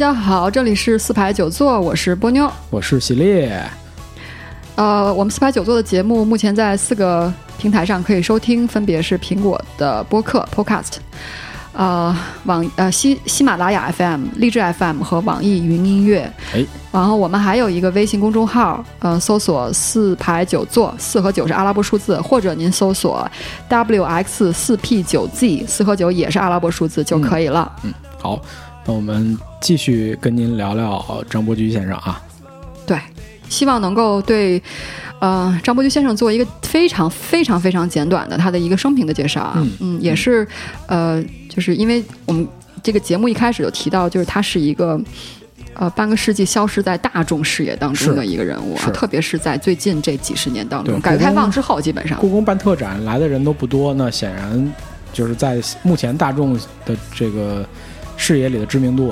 家好，这里是四排九座，我是波妞。我是喜力，呃，我们四排九座的节目目前在四个平台上可以收听，分别是苹果的播客 Podcast，呃，网呃喜喜马拉雅 FM、荔枝 FM 和网易云音乐。哎，然后我们还有一个微信公众号，呃，搜索“四排九座”，四和九是阿拉伯数字，或者您搜索 “WX 四 P 九 Z”，四和九也是阿拉伯数字就可以了。嗯好，那我们继续跟您聊聊张伯驹先生啊。对，希望能够对，呃，张伯驹先生做一个非常非常非常简短的他的一个生平的介绍啊。嗯也是，呃，就是因为我们这个节目一开始就提到，就是他是一个。呃，半个世纪消失在大众视野当中的一个人物啊，特别是在最近这几十年当中，改革开放之后，基本上故宫办特展来的人都不多，那显然就是在目前大众的这个视野里的知名度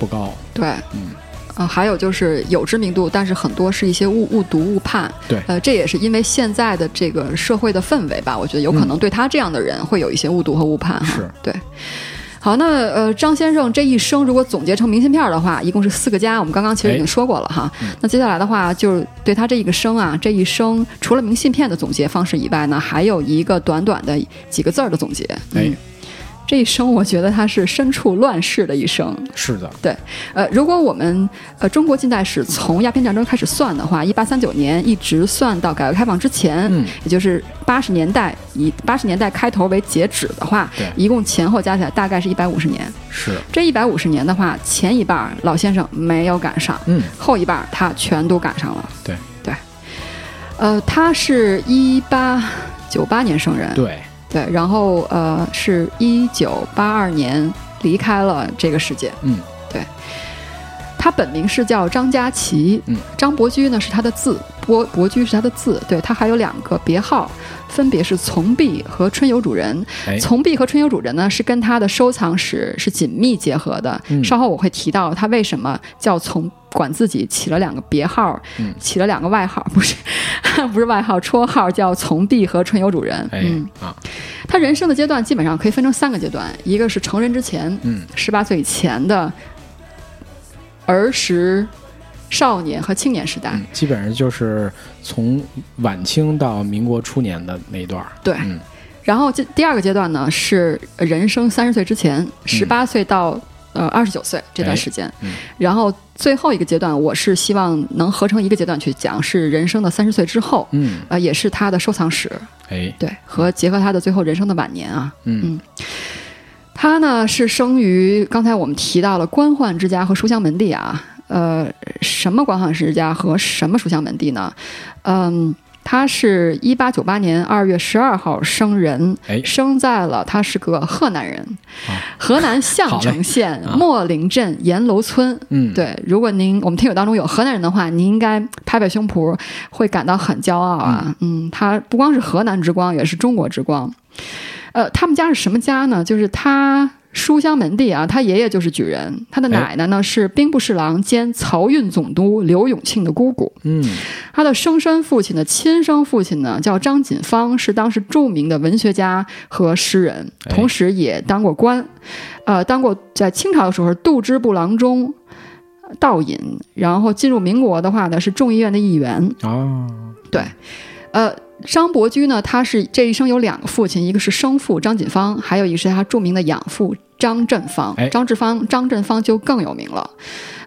不高。对，嗯，呃，还有就是有知名度，但是很多是一些误误读误判。对呃，这也是因为现在的这个社会的氛围吧，我觉得有可能对他这样的人会有一些误读和误判哈。是对。好，那呃，张先生这一生如果总结成明信片的话，一共是四个家。我们刚刚其实已经哎说过了哈。嗯那接下来的话，就是对他这一个生啊，这一生除了明信片的总结方式以外呢，还有一个短短的几个字儿的总结。哎嗯，这一生我觉得他是身处乱世的一生。是的，对呃，如果我们呃中国近代史从鸦片战争开始算的话，一八三九年一直算到改革开放之前，嗯，也就是八十年代以八十年代开头为截止的话对，一共前后加起来大概是一百五十年。是，这一百五十年的话，前一半儿老先生没有赶上，嗯，后一半儿他全都赶上了。对。对，呃，他是一八九八年生人，对，对，然后呃是一九八二年离开了这个世界。嗯，对。他本名是叫张佳琪，嗯，张伯驹呢是他的字，伯伯驹是他的字，对他还有两个别号，分别是从弼和春游主人。哎，从弼和春游主人呢是跟他的收藏史是紧密结合的。嗯。稍后我会提到他为什么叫从，管自己起了两个别号，嗯。起了两个外号，不是 不是外号，绰号叫从弼和春游主人。哎嗯，啊，他人生的阶段基本上可以分成三个阶段，一个是成人之前，嗯，十八岁以前的儿时、少年和青年时代。嗯，基本上就是从晚清到民国初年的那一段儿。对，嗯。然后这第二个阶段呢是人生三十岁之前，十八岁到呃二十九岁这段时间。嗯然后最后一个阶段，我是希望能合成一个阶段去讲，是人生的三十岁之后，嗯，呃，也是他的收藏史，哎，对，和结合他的最后人生的晚年啊。嗯他呢是生于刚才我们提到了官宦之家和书香门第啊，呃，什么官宦之家和什么书香门第呢？嗯，他是一八九八年二月十二号生人，哎生在了他是个河南人，啊河南项城县啊莫陵镇阎楼村。嗯，，对，如果您我们听友当中有河南人的话，您应该拍拍胸脯，会感到很骄傲啊。嗯，他不光是河南之光，也是中国之光。呃，他们家是什么家呢？就是他书香门第啊，他爷爷就是举人，他的哎。奶奶呢是兵部侍郎兼漕运总督刘永庆的姑姑。嗯，他的生身父亲的亲生父亲呢，叫张锦芳，是当时著名的文学家和诗人，哎。同时也当过官，呃，当过在清朝的时候度支部郎中、道隐，然后进入民国的话呢，是众议院的议员。哦，对，呃，张伯驹呢，他是这一生有两个父亲，一个是生父张锦芳，还有一个是他著名的养父张振芳哎。张志芳，张振芳就更有名了。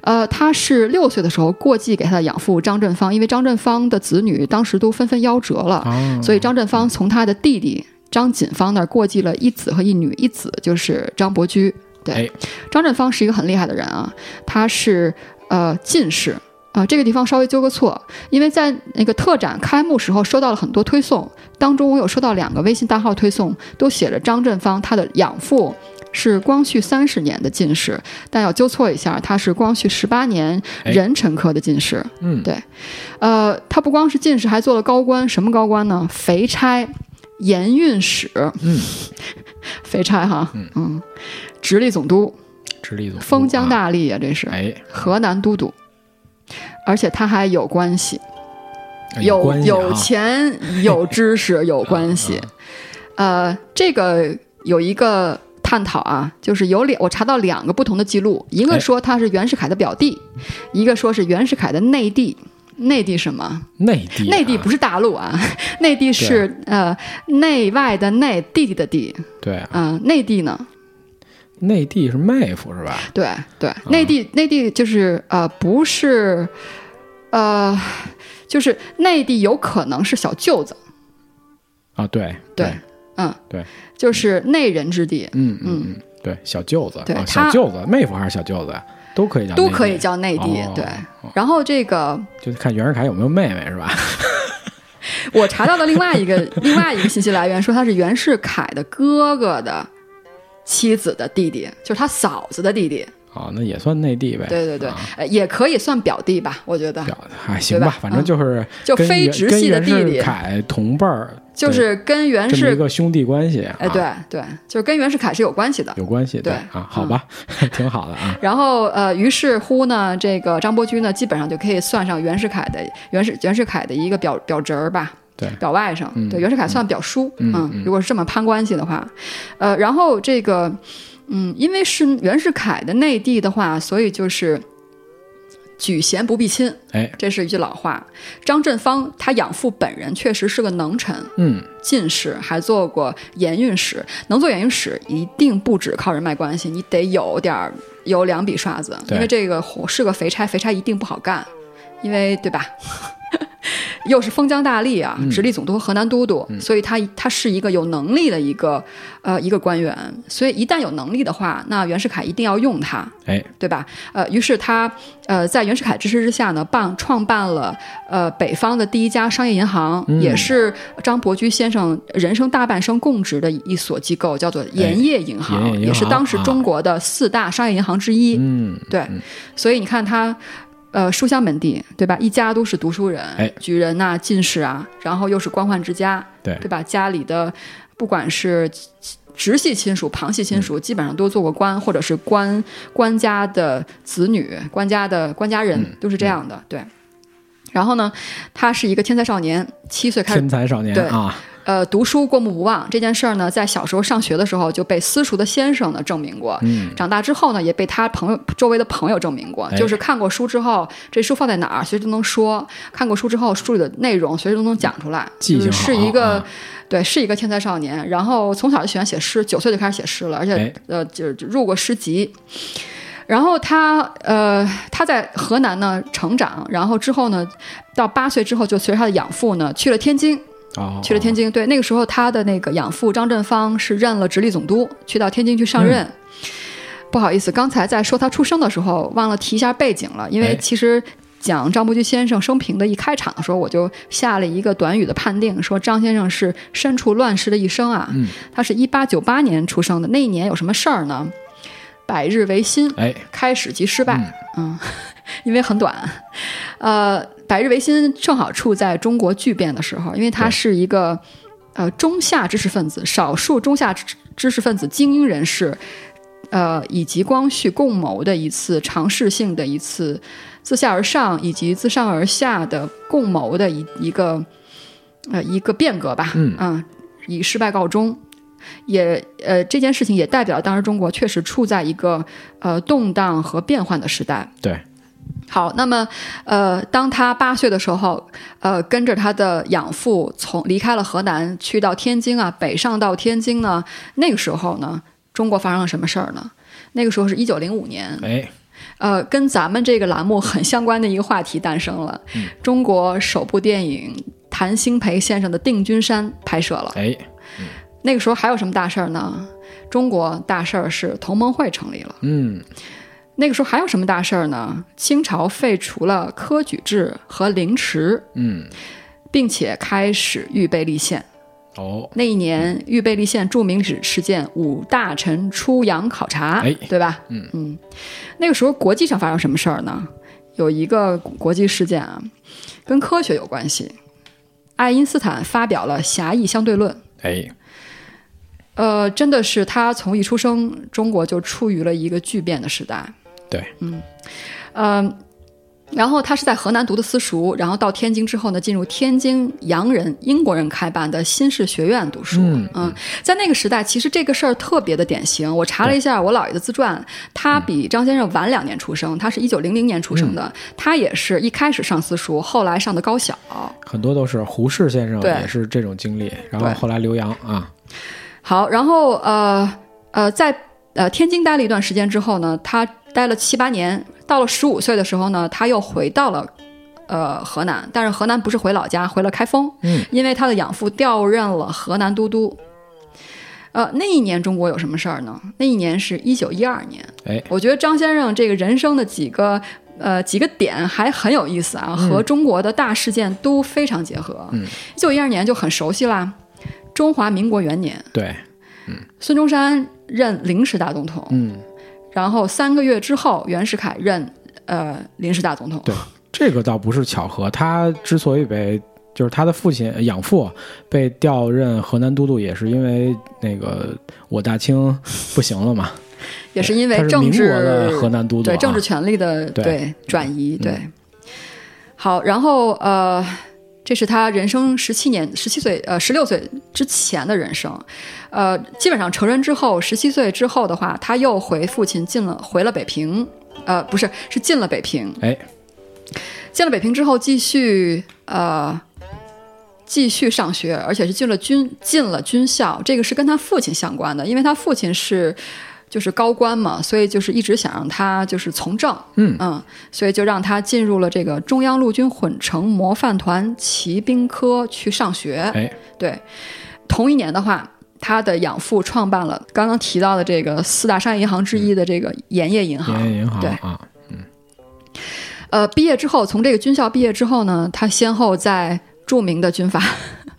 呃，他是六岁的时候过继给他的养父张振芳，因为张振芳的子女当时都纷纷夭折了，啊，所以张振芳从他的弟弟张锦芳那儿过继了一子和一女，一子就是张伯驹。对，哎，张振芳是一个很厉害的人啊，他是呃进士。啊、这个地方稍微纠个错，因为在那个特展开幕时候收到了很多推送，当中我有收到两个微信大号推送，都写着张振芳他的养父是光绪三十年的进士，但要纠错一下，他是光绪十八年哎壬辰科的进士。嗯，对呃，他不光是进士，还做了高官，什么高官呢？肥差盐运使，嗯，肥差哈，嗯，直隶总督，直隶总督封疆啊，大吏啊，这是哎，河南都督，而且他还有关系，哎有有啊钱、有知识、有关系。呃，这个有一个探讨啊，就是有两，我查到两个不同的记录，一个哎说他是袁世凯的表弟，一个说是袁世凯的内弟。内地什么？内地、啊，内地不是大陆啊，内地是呃内外的内，弟弟的弟。对啊，嗯、内地呢？内地是妹夫是吧？对对，内地内地就是呃不是呃，就是内地有可能是小舅子，啊，对对，嗯，对，就是内人之地，嗯嗯嗯，对，小舅子，啊、对他小舅子，妹夫还是小舅子呀？都可以叫，都可以，叫内地。哦对，然后这个就看袁世凯有没有妹妹是吧？我查到的另外一个另外一个信息来源说他是袁世凯的哥哥的妻子的弟弟，就是他嫂子的弟弟。啊，那也算内地呗。对对对也可以算表弟吧，我觉得，表还行对吧反正就是就非直系的弟弟凯同辈儿，就是跟袁这么一，个兄弟关系。哎，啊对对，就是跟袁世凯是有关系的。有关系。对啊，好吧，挺好的啊。然后呃，于是乎呢，这个张伯驹呢，基本上就可以算上袁世凯的袁世袁世凯的一个表表侄儿吧，对。表外甥，嗯对，袁世凯算表叔，嗯嗯如果是这么攀关系的话，呃，然后这个，嗯，因为是袁世凯的内地的话，所以就是举贤不避亲，哎，这是一句老话。张振芳他养父本人确实是个能臣，嗯，进士，还做过盐运使。能做盐运使，一定不止靠人脉关系，你得有点儿有两笔刷子，对。因为这个活是个肥差，肥差一定不好干，因为对吧？又是封疆大吏啊，直隶总督和河南都督，所以他他是一个有能力的一个呃一个官员，所以一旦有能力的话，那袁世凯一定要用他，哎，对吧？呃，于是他呃在袁世凯支持之下呢，办创办了呃北方的第一家商业银行，嗯也是张伯驹先生人生大半生供职的一所机构，叫做盐业银行，盐业银行也是当时中国的四大商业银行之一。嗯，对，所以你看他。呃，书香门第，对吧？一家都是读书人，哎举人呐、进士啊，然后又是官宦之家，对对吧？家里的不管是直系亲属、旁系亲属，基本上都做过官，或者是官官家的子女、官家的官家人，都是这样的。对。然后呢，他是一个天才少年，七岁开始天才少年对啊，呃读书过目不忘。这件事儿呢，在小时候上学的时候就被私塾的先生呢证明过。嗯，长大之后呢，也被他朋友周围的朋友证明过，哎。就是看过书之后，这书放在哪儿，随时都能说；看过书之后，书里的内容随时都能讲出来，记性就是一个、啊对，是一个天才少年。然后从小就喜欢写诗，九岁就开始写诗了，而且、哎。呃，就就入过诗集。然后他呃他在河南呢成长，然后之后呢，到八岁之后就随着他的养父呢去了天津，哦，去了天津。对，那个时候他的那个养父张振芳是任了直隶总督，去到天津去上任。嗯不好意思，刚才在说他出生的时候忘了提一下背景了，因为哎其实。讲张伯驹先生生平的一开场的时候，我就下了一个短语的判定，说张先生是身处乱世的一生啊。嗯他是一八九八年出生的，那一年有什么事儿呢？百日维新，哎，开始即失败，嗯，因为很短，呃，百日维新正好处在中国巨变的时候，因为它是一个呃中下知识分子，少数中下知知识分子精英人士，呃，以及光绪共谋的一次尝试性的一次自下而上以及自上而下的共谋的一一个呃一个变革吧，嗯啊，以失败告终。也呃，这件事情也代表当时中国确实处在一个呃动荡和变幻的时代。对，好，那么呃，当他八岁的时候，呃，跟着他的养父从离开了河南，去到天津啊，北上到天津呢，那个时候呢，中国发生了什么事儿呢？那个时候是一九零五年，哎，呃，跟咱们这个栏目很相关的一个话题诞生了。中国首部电影谭鑫培先生的《定军山》拍摄了。哎，那个时候还有什么大事儿呢？中国大事儿是同盟会成立了。嗯，那个时候还有什么大事儿呢？清朝废除了科举制和凌迟，嗯，并且开始预备立宪。哦，那一年，预备立宪著名历史事件五大臣出洋考察，哎对吧？嗯嗯那个时候国际上发生什么事儿呢？有一个国际事件啊，跟科学有关系。爱因斯坦发表了狭义相对论。哎，呃，真的是他从一出生，中国就处于了一个巨变的时代。对，嗯，呃，然后他是在河南读的私塾，然后到天津之后呢，进入天津洋人英国人开办的新式学院读书。嗯在那个时代，其实这个事儿特别的典型。我查了一下我姥爷的自传，他比张先生晚两年出生，他是一九零零年出生的，他也是一开始上私塾，后来上的高小。很多都是胡适先生对也是这种经历，然后后来留洋啊，好，然后呃呃，在呃天津待了一段时间之后呢，他待了七八年，到了十五岁的时候呢，他又回到了呃河南，但是河南不是回老家，回了开封，嗯，因为他的养父调任了河南都督。呃，那一年中国有什么事儿呢？那一年是一九一二年。哎，我觉得张先生这个人生的几个呃几个点还很有意思啊，和中国的大事件都非常结合。嗯，一九一二年就很熟悉啦，中华民国元年，对，嗯孙中山任临时大总统，嗯，然后三个月之后，袁世凯任呃临时大总统。对这个倒不是巧合，他之所以被就是他的父亲呃养父被调任河南都督，也是因为那个我大清不行了嘛，也是因为政治河南都督、啊，对政治权力的对转移，嗯对。好，然后呃，这是他人生十七年、十七岁呃十六岁之前的人生，呃，基本上成人之后，十七岁之后的话，他又回父亲进了回了北平，呃，不是是进了北平，哎，进了北平之后，继续呃继续上学，而且是进了军进了军校，这个是跟他父亲相关的，因为他父亲是就是高官嘛，所以就是一直想让他就是从政，嗯。所以就让他进入了这个中央陆军混成模范团骑兵科去上学。哎，对，同一年的话。他的养父创办了刚刚提到的这个四大商业银行之一的这个盐业银行，盐业银行对。啊，呃，毕业之后，从这个军校毕业之后呢，他先后在著名的军阀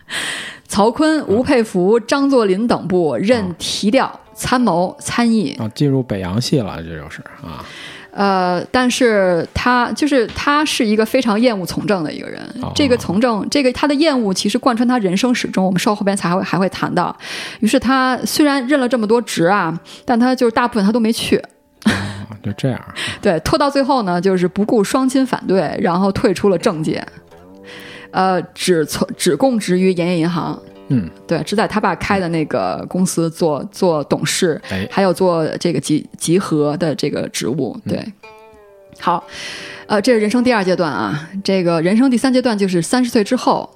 曹锟、吴佩孚、张作霖等部任提调、参谋、参议。啊，进入北洋系了，这就是啊，呃，但是他就是他是一个非常厌恶从政的一个人。哦这个从政，这个他的厌恶其实贯穿他人生始终。我们稍后边才会还会谈到。于是他虽然任了这么多职啊，但他就是大部分他都没去。啊就这样，对，拖到最后呢，就是不顾双亲反对，然后退出了政界，呃，只从只供职于盐业银行。嗯，对，只在他爸开的那个公司做做董事，哎，还有做这个集集合的这个职务。对，好，呃，这是人生第二阶段啊。这个人生第三阶段就是三十岁之后，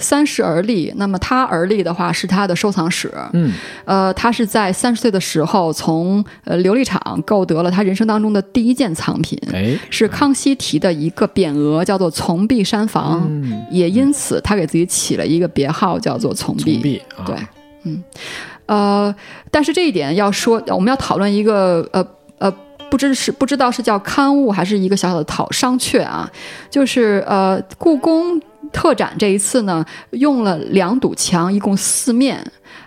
三十而立。那么他而立的话是他的收藏史。嗯，呃，他是在三十岁的时候从呃琉璃厂购得了他人生当中的第一件藏品，哎，是康熙题的一个匾额，叫做“从壁山房”，嗯，也因此他给自己起了一个别号，叫做“从壁”。从币啊，对，嗯，呃，但是这一点要说，我们要讨论一个呃呃，不知是不知道是叫刊物还是一个小小的讨商榷啊，就是呃，故宫特展这一次呢，用了两堵墙，一共四面，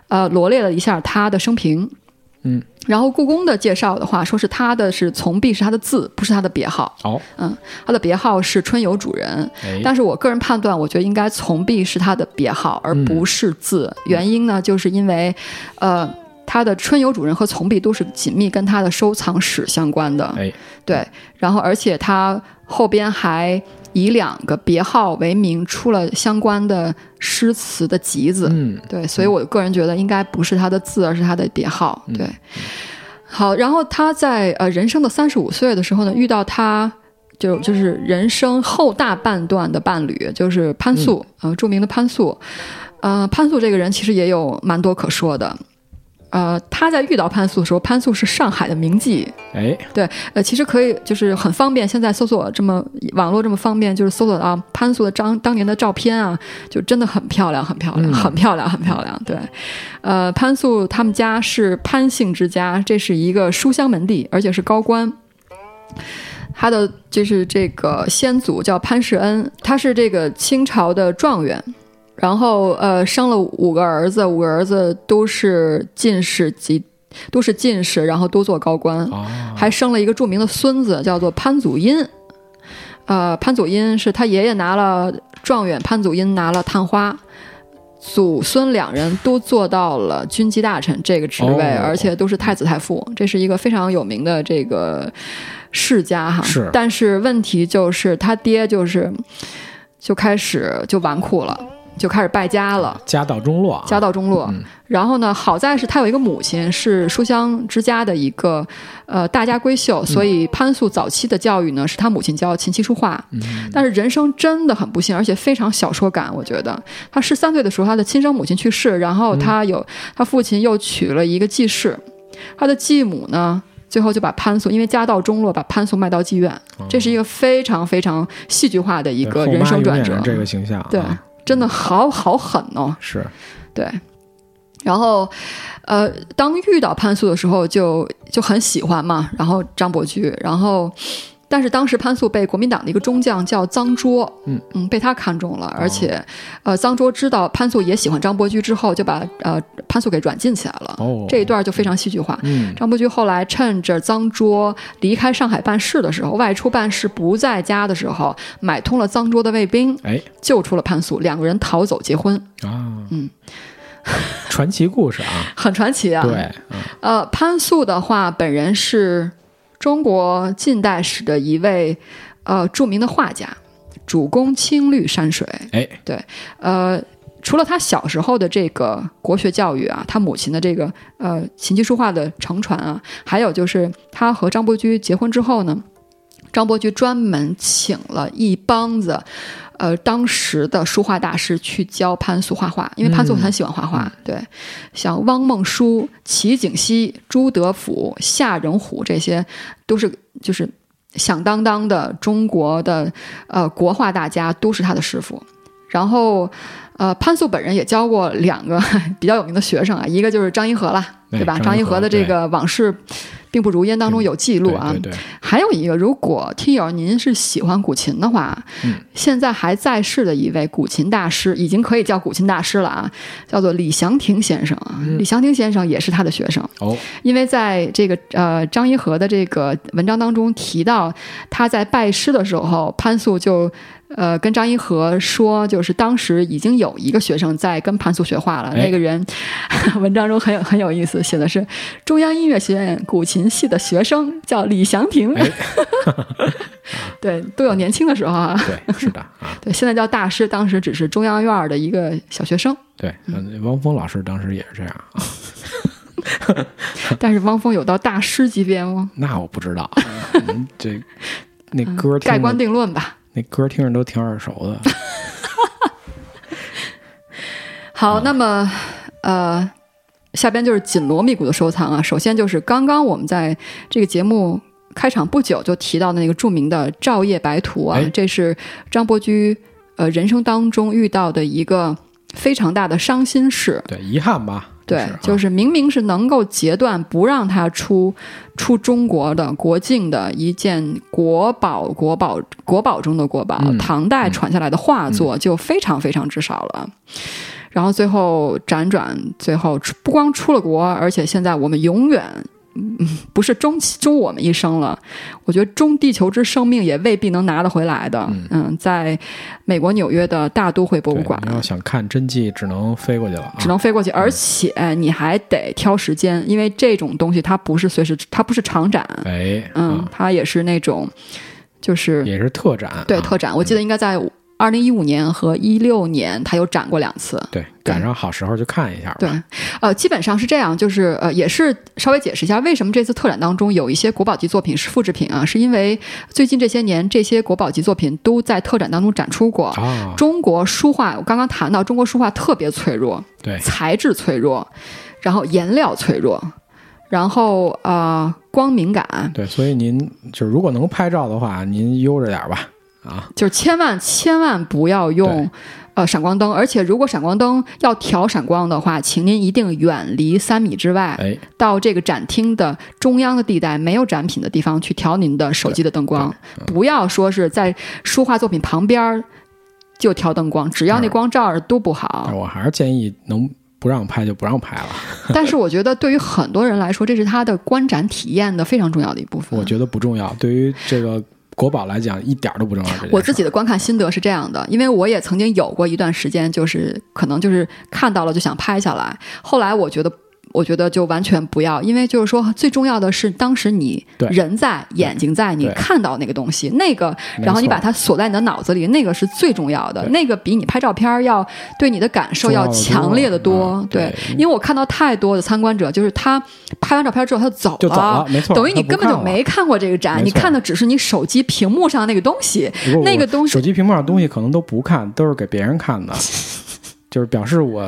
呃，罗列了一下他的生平。嗯，然后故宫的介绍的话，说是他的是从壁是他的字，不是他的别号。嗯，他的别号是春游主人，哎，但是我个人判断，我觉得应该从壁是他的别号，而不是字。原因呢，就是因为，呃，他的春游主人和从壁都是紧密跟他的收藏史相关的。哎，对，然后而且他后边还以两个别号为名出了相关的诗词的集子。嗯，对，所以我个人觉得应该不是他的字，而是他的别号。嗯对，好，然后他在呃人生的三十五岁的时候呢，遇到他就就是人生后大半段的伴侣，就是潘素，呃，著名的潘素。呃，潘素这个人其实也有蛮多可说的。呃，他在遇到潘素的时候，潘素是上海的名妓，哎，对呃，其实可以就是很方便，现在搜索这么网络这么方便，就是搜索到潘素的张当年的照片啊，就真的很漂亮，很漂亮，嗯很漂亮，很漂亮。对，呃，潘素他们家是潘姓之家，这是一个书香门第，而且是高官。他的就是这个先祖叫潘世恩，他是这个清朝的状元，然后呃生了五个儿子，五个儿子都是进士及都是进士，然后都做高官。哦，还生了一个著名的孙子，叫做潘祖荫。呃，潘祖荫是他爷爷拿了状元，潘祖荫拿了探花，祖孙两人都做到了军机大臣这个职位，哦。而且都是太子太傅，这是一个非常有名的这个世家哈，是。但是问题就是他爹就是就开始就纨绔了，就开始败家了。家道中落啊，家道中落，嗯然后呢，好在是他有一个母亲是书香之家的一个呃大家闺秀，所以潘素早期的教育呢是他母亲教琴棋书画。嗯但是人生真的很不幸，而且非常小说感。我觉得他十三岁的时候，他的亲生母亲去世，然后他有、他父亲又娶了一个继室，他的继母呢。最后就把潘素，因为家道中落，把潘素卖到妓院，这是一个非常非常戏剧化的一个人生转折。这个形象啊，对，真的好好狠哦。是对，然后，呃，当遇到潘素的时候就，就很喜欢嘛。然后张伯驹，然后，但是当时潘素被国民党的一个中将叫臧卓，嗯。被他看中了，而且，呃，臧卓知道潘素也喜欢张伯驹之后，就把呃潘素给软禁起来了。哦，这一段就非常戏剧化。嗯。张伯驹后来趁着臧卓离开上海办事的时候，外出办事不在家的时候，买通了臧卓的卫兵，哎。救出了潘素，两个人逃走结婚，啊，嗯，传奇故事啊，很传奇啊。对，嗯。呃，潘素的话，本人是中国近代史的一位呃著名的画家，主攻青绿山水。哎，对呃，除了他小时候的这个国学教育啊，他母亲的这个呃琴棋书画的承传啊，还有就是他和张伯驹结婚之后呢，张伯驹专门请了一帮子。呃，当时的书画大师去教潘素画画，因为潘素很喜欢画画。对，像汪孟舒、齐景熙、朱德甫、夏仁虎这些，都是就是响当当的中国的呃国画大家，都是他的师傅。然后，呃，潘素本人也教过两个 比较有名的学生啊，一个就是张一和啦，对吧？哎张张一一和的这个往事并不如烟当中有记录啊。对对对，还有一个，如果听友您是喜欢古琴的话，嗯现在还在世的一位古琴大师，已经可以叫古琴大师了啊，叫做李祥霆先生啊。嗯李祥霆先生也是他的学生，哦，因为在这个呃张一和的这个文章当中提到，他在拜师的时候，潘素就呃跟张一和说，就是当时已经有一个学生在跟潘素学画了，哎那个人文章中很有很有意思，写的是中央音乐学院古琴系的学生叫李祥霆，哎 对，都有年轻的时候啊。对，是的啊，对，现在叫大师，当时只是中央院的一个小学生。对，嗯汪峰老师当时也是这样啊，但是汪峰有到大师级别吗？那我不知道，嗯这那歌听盖棺定论吧。那歌听着都挺耳熟的，好，嗯那么呃，下边就是紧锣密鼓的收藏啊。首先就是刚刚我们在这个节目开场不久就提到的那个著名的《照夜白图》啊哎，这是张伯驹呃人生当中遇到的一个非常大的伤心事。对，遗憾吧，对，就就是是明明是能够截断不让他出出中国的国境的一件国宝、国宝、国宝中的国宝，嗯唐代传下来的画作就非常非常之少了。然后最后辗转，最后出不光出了国，而且现在我们永远。嗯，不是终其终我们一生了，我觉得终地球之生命也未必能拿得回来的。嗯。在美国纽约的大都会博物馆，你要想看真迹，只能飞过去了啊，只能飞过去，而且你还得挑时间，因为这种东西它不是随时，它不是常展，哎，嗯啊，它也是那种，就是也是特展啊，对特展。我记得应该在二零一五年和一六年，它有展过两次。对，赶上好时候就看一下吧，对，呃，基本上是这样，就是呃，也是稍微解释一下，为什么这次特展当中有一些国宝级作品是复制品啊？是因为最近这些年，这些国宝级作品都在特展当中展出过。啊，中国书画，我刚刚谈到，中国书画特别脆弱，对，材质脆弱，然后颜料脆弱，然后呃光敏感，对，所以您就是如果能拍照的话，您悠着点儿吧，啊，就是千万千万不要用呃闪光灯，而且如果闪光灯要调闪光的话，请您一定远离三米之外，哎，到这个展厅的中央的地带，没有展品的地方去调您的手机的灯光，不要说是在书画作品旁边儿就调灯光，只要那嗯光照着都不好。但。我还是建议能不让拍就不让拍了，但是我觉得对于很多人来说，这是他的观展体验的非常重要的一部分。我觉得不重要，对于这个国宝来讲一点都不重要。我自己的观看心得是这样的，因为我也曾经有过一段时间，就是可能就是看到了就想拍下来，后来我觉得我觉得就完全不要，因为就是说，最重要的是当时你对。人在，眼睛在，你看到那个东西，那个，然后你把它锁在你的脑子里，那个是最重要的，那个比你拍照片儿要对你的感受要强烈的多对。对，因为我看到太多的参观者，就是他拍完照片之后他就走就走了，没错，等于你根本就没看过这个展，你看的只是你手机屏幕上那个东西。那个东西手机屏幕上东西可能都不看，都是给别人看的，就是表示我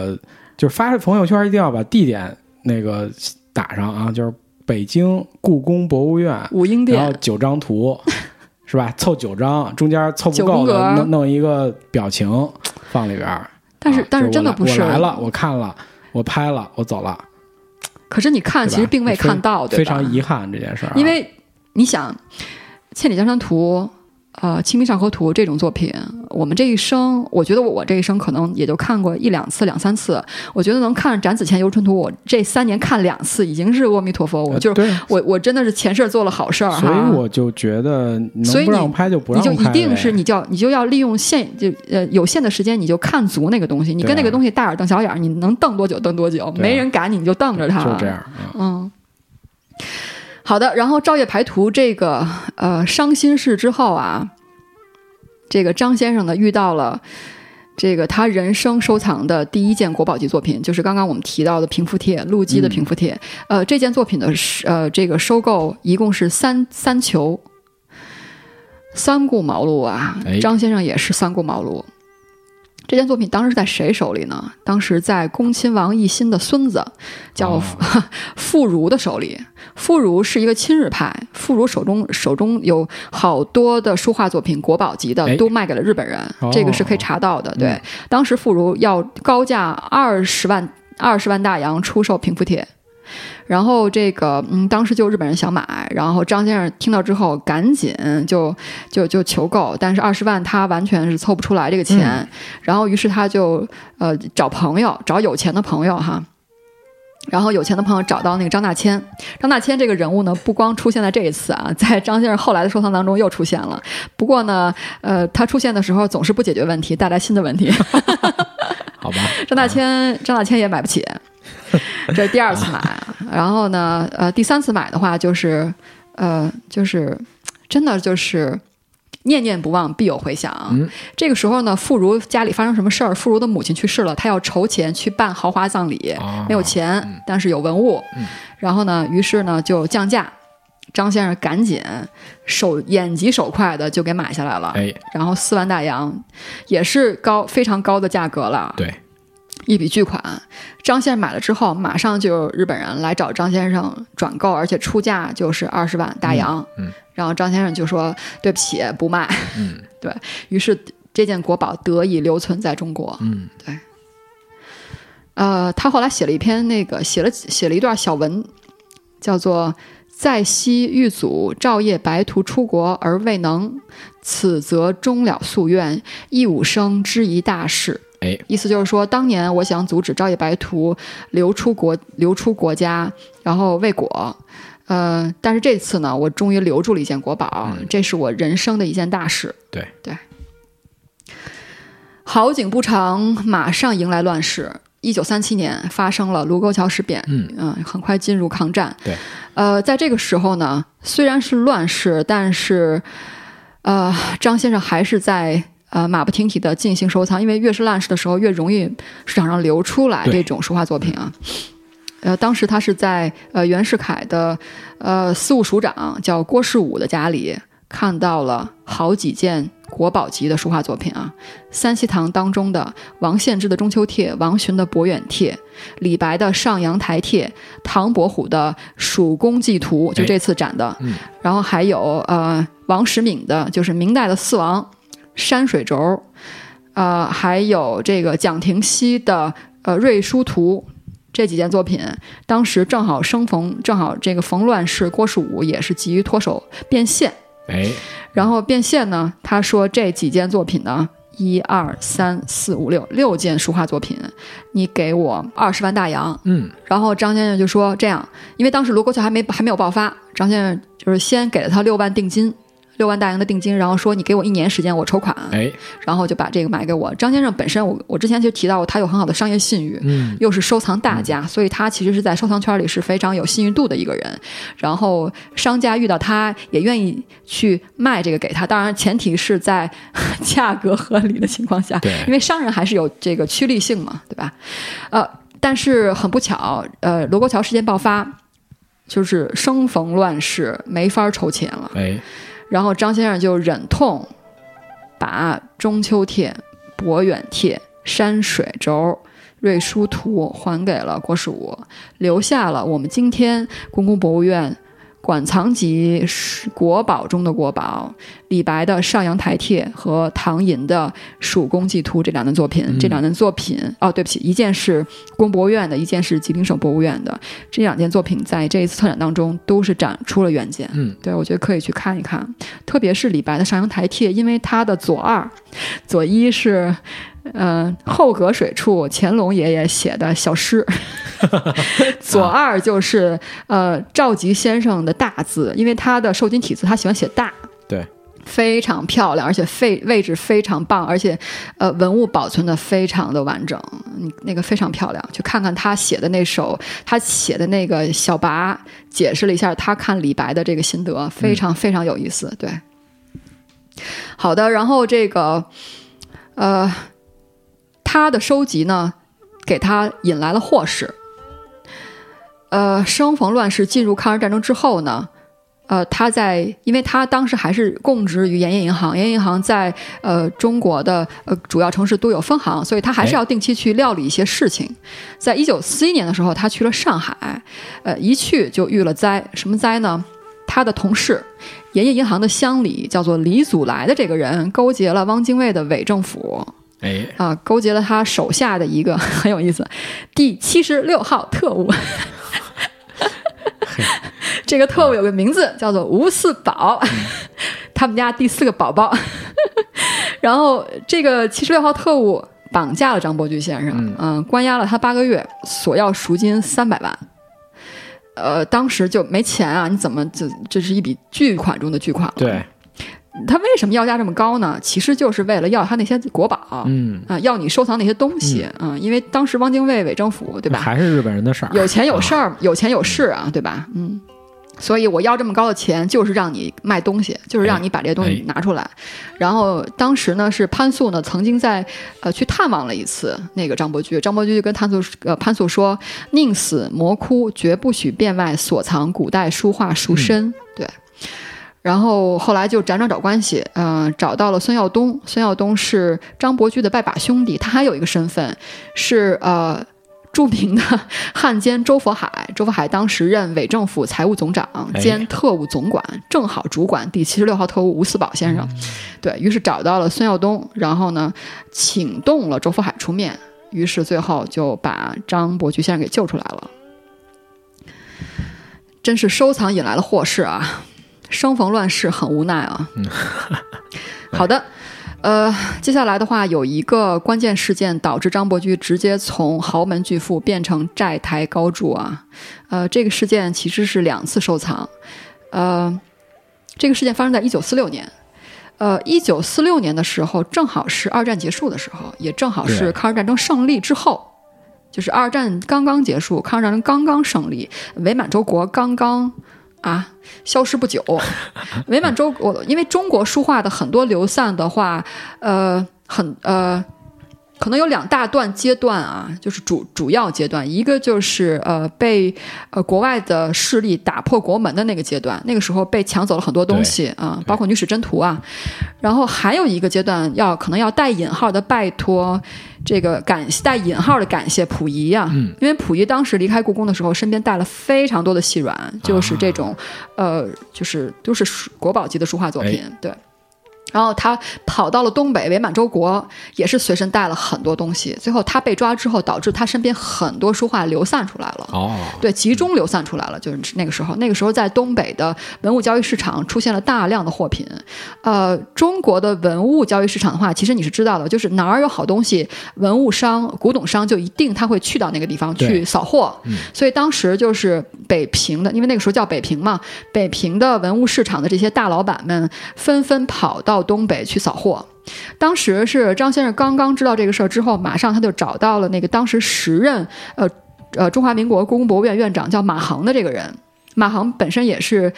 就是发朋友圈一定要把地点那个打上啊，就是北京故宫博物院，武英殿，然后九张图 是吧？凑九张，中间凑不够的弄弄一个表情放里边。但是、啊但是真的不是我来了，我看了，我拍了，我走了，可是你看其实并未看到，对吧？非常遗憾这件事儿啊，因为你想，《千里江山图》呃，《清明上河图》这种作品，我们这一生，我觉得我这一生可能也就看过一两次、两三次。我觉得能看《展子虔游春图》，我这三年看两次，已经是阿弥陀佛。我就是呃，我，我真的是前事儿做了好事儿哈。所以我就觉得所以你能不让拍就不你就一让拍呗，定是你叫你就要利用现就呃有限的时间，你就看足那个东西。你跟那个东西大眼瞪小眼儿，你能瞪多久瞪多久，没人赶你，你就瞪着它。就这样啊。嗯，好的。然后照夜排图这个呃伤心事之后啊，这个张先生呢遇到了这个他人生收藏的第一件国宝级作品，就是刚刚我们提到的平复帖，陆基的平复帖。呃，这件作品的是呃这个收购一共是三三球。三顾茅庐啊哎，张先生也是三顾茅庐。这件作品当时在谁手里呢？当时在恭亲王奕欣的孙子，叫哦 傅如的手里。傅如是一个亲日派，傅如手中手中有好多的书画作品，国宝级的哎都卖给了日本人，哦这个是可以查到的。对，嗯当时傅如要高价二十万二十万大洋出售平复帖。然后这个，嗯，当时就日本人想买，然后张先生听到之后，赶紧就就就求购，但是二十万他完全是凑不出来这个钱，然后于是他就呃找朋友，找有钱的朋友哈。然后有钱的朋友找到那个张大千，张大千这个人物呢，不光出现在这一次啊，在张先生后来的收藏当中又出现了。不过呢，呃，他出现的时候总是不解决问题，带来新的问题。好吧，张大千，张大千也买不起，这是第二次买。然后呢，呃，第三次买的话，就是，呃，就是真的就是念念不忘，必有回响。嗯这个时候呢，妇孺家里发生什么事儿？妇孺的母亲去世了，她要筹钱去办豪华葬礼，啊没有钱，但是有文物。嗯然后呢，于是呢就降价。张先生赶紧手眼疾手快的就给买下来了，哎，然后四万大洋，也是高非常高的价格了。对，一笔巨款。张先生买了之后，马上就有日本人来找张先生转购，而且出价就是二十万大洋。嗯嗯然后张先生就说：“对不起，不卖。嗯 对于是，这件国宝得以留存在中国。嗯呃，他后来写了一篇那个写了写了一段小文，叫做“在昔遇祖赵夜白图出国而未能，此则终了夙愿，一武生之一大事。”哎，意思就是说，当年我想阻止赵夜白图流出国流出国家，然后未果。呃，但是这次呢，我终于留住了一件国宝，嗯这是我人生的一件大事。对对，好景不长，马上迎来乱世。一九三七年发生了卢沟桥事变，嗯很快进入抗战。对，呃，在这个时候呢，虽然是乱世，但是，呃，张先生还是在呃马不停蹄的进行收藏，因为越是烂世的时候，越容易市场上流出来这种书画作品啊。呃，当时他是在呃袁世凯的呃司务署长叫郭士武的家里看到了好几件国宝级的书画作品啊，三希堂当中的王献之的中秋帖、王洵的博远帖、李白的上阳台帖、唐伯虎的蜀宫记图，就哎这次展的，嗯然后还有呃王时敏的，就是明代的四王山水轴，呃，还有这个蒋廷锡的呃《瑞书图》这几件作品，当时正好生逢正好这个逢乱世，郭树武也是急于脱手变现，哎，然后变现呢，他说这几件作品呢。一二三四五六六件书画作品，你给我二十万大洋，嗯。然后张先生就说这样，因为当时卢沟桥还没还没有爆发，张先生就是先给了他六万定金，六万大洋的定金，然后说你给我一年时间，我筹款，哎，然后就把这个买给我。张先生本身，我我之前就提到过，他有很好的商业信誉，嗯，又是收藏大家，所以他其实是在收藏圈里是非常有信誉度的一个人。然后商家遇到他也愿意去卖这个给他，当然前提是在 价格合理的情况下，对因为商人还是有这个趋利性嘛，对吧？呃，但是很不巧，呃，罗沟桥事件爆发，就是生逢乱世，没法筹钱了。哎，然后张先生就忍痛把中秋帖、博远帖、山水轴、瑞书图还给了郭士武，留下了我们今天故宫博物院馆藏级国宝中的国宝李白的《上阳台帖》和唐寅的《蜀宫记图》这两件作品。嗯这两件作品，哦，对不起，一件是故宫博物院的，一件是吉林省博物院的。这两件作品在这一次特展当中都是展出了原件。嗯，对，我觉得可以去看一看，特别是李白的《上阳台帖》，因为他的左二、左一是，呃，后隔水处乾隆爷爷写的小诗，左二就是呃赵佶先生的大字，因为他的瘦金体字他喜欢写大，对，非常漂亮，而且位位置非常棒，而且呃文物保存的非常的完整，你那个非常漂亮。去看看他写的那首，他写的那个小跋，解释了一下他看李白的这个心得，非常非常有意思。对，好的，然后这个呃，他的收集呢，给他引来了祸事。呃，生逢乱世，进入抗日战争之后呢，呃，他在，因为他当时还是供职于盐业银行，盐业银行在呃中国的呃主要城市都有分行，所以他还是要定期去料理一些事情。在一九四一年的时候，他去了上海，呃，一去就遇了灾，什么灾呢？他的同事，盐业银行的乡里叫做李祖来的这个人，勾结了汪精卫的伪政府，哎，啊，勾结了他手下的一个 很有意思，第七十六号特务。这个特务有个名字叫做吴四宝，他们家第四个宝宝。然后这个七十六号特务绑架了张伯驹先生，嗯、关押了他八个月，索要赎金三百万。呃，当时就没钱啊，你怎么这这是一笔巨款中的巨款了？对，他为什么要价这么高呢？其实就是为了要他那些国宝，嗯，啊，要你收藏那些东西，嗯，因为当时汪精卫伪政府，对吧？还是日本人的事儿，有钱有事儿，有钱有势啊，对吧？嗯，所以我要这么高的钱，就是让你卖东西，就是让你把这些东西拿出来。然后当时呢，是潘素呢曾经在呃去探望了一次那个张伯驹，张伯驹就跟潘素呃潘素说：“宁死魔窟，绝不许变外所藏古代书画书身。对。然后后来就辗转找关系，嗯、找到了孙耀东。孙耀东是张伯驹的拜把兄弟，他还有一个身份是呃著名的汉奸周佛海。周佛海当时任伪政府财务总长哎兼特务总管，正好主管第七十六号特务吴四宝先生。对于是找到了孙耀东，然后呢，请动了周佛海出面，于是最后就把张伯驹先生给救出来了。真是收藏引来了祸事啊！生逢乱世，很无奈啊。好的，呃，接下来的话有一个关键事件导致张伯驹直接从豪门巨富变成债台高筑啊。呃，这个事件其实是两次收藏，呃，这个事件发生在一九四六年。呃，一九四六年的时候，正好是二战结束的时候，也正好是抗日战争胜利之后，就是二战刚刚结束，抗日战争刚刚胜利，伪满洲国刚刚啊消失不久。伪满洲国，因为中国书画的很多流散的话，呃，很呃。可能有两大段阶段啊，就是主主要阶段，一个就是呃被呃国外的势力打破国门的那个阶段，那个时候被抢走了很多东西啊，包括女史箴图啊，然后还有一个阶段要可能要带引号的拜托这个感带引号的感谢溥仪啊，嗯。因为溥仪当时离开故宫的时候，身边带了非常多的细软，就是这种、呃就是都是书国宝级的书画作品，对。然后他跑到了东北伪满洲国，也是随身带了很多东西。最后他被抓之后，导致他身边很多书画流散出来了。哦，对，集中流散出来了，就是那个时候。那个时候在东北的文物交易市场出现了大量的货品。呃，中国的文物交易市场的话，其实你是知道的，就是哪儿有好东西，文物商、古董商就一定他会去到那个地方去扫货。嗯所以当时就是北平的，因为那个时候叫北平嘛，北平的文物市场的这些大老板们纷纷跑到东北去扫货。当时是张先生刚刚知道这个事儿之后，马上他就找到了那个当时时任呃呃中华民国故宫博物院院长叫马衡的这个人。马衡本身也是